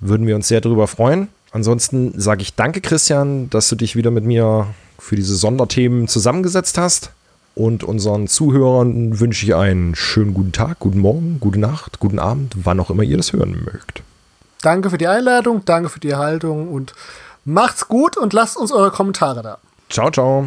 Würden wir uns sehr darüber freuen. Ansonsten sage ich danke, Christian, dass du dich wieder mit mir für diese Sonderthemen zusammengesetzt hast. Und unseren Zuhörern wünsche ich einen schönen guten Tag, guten Morgen, gute Nacht, guten Abend, wann auch immer ihr das hören mögt. Danke für die Einladung, danke für die Erhaltung und macht's gut und lasst uns eure Kommentare da. Ciao, ciao.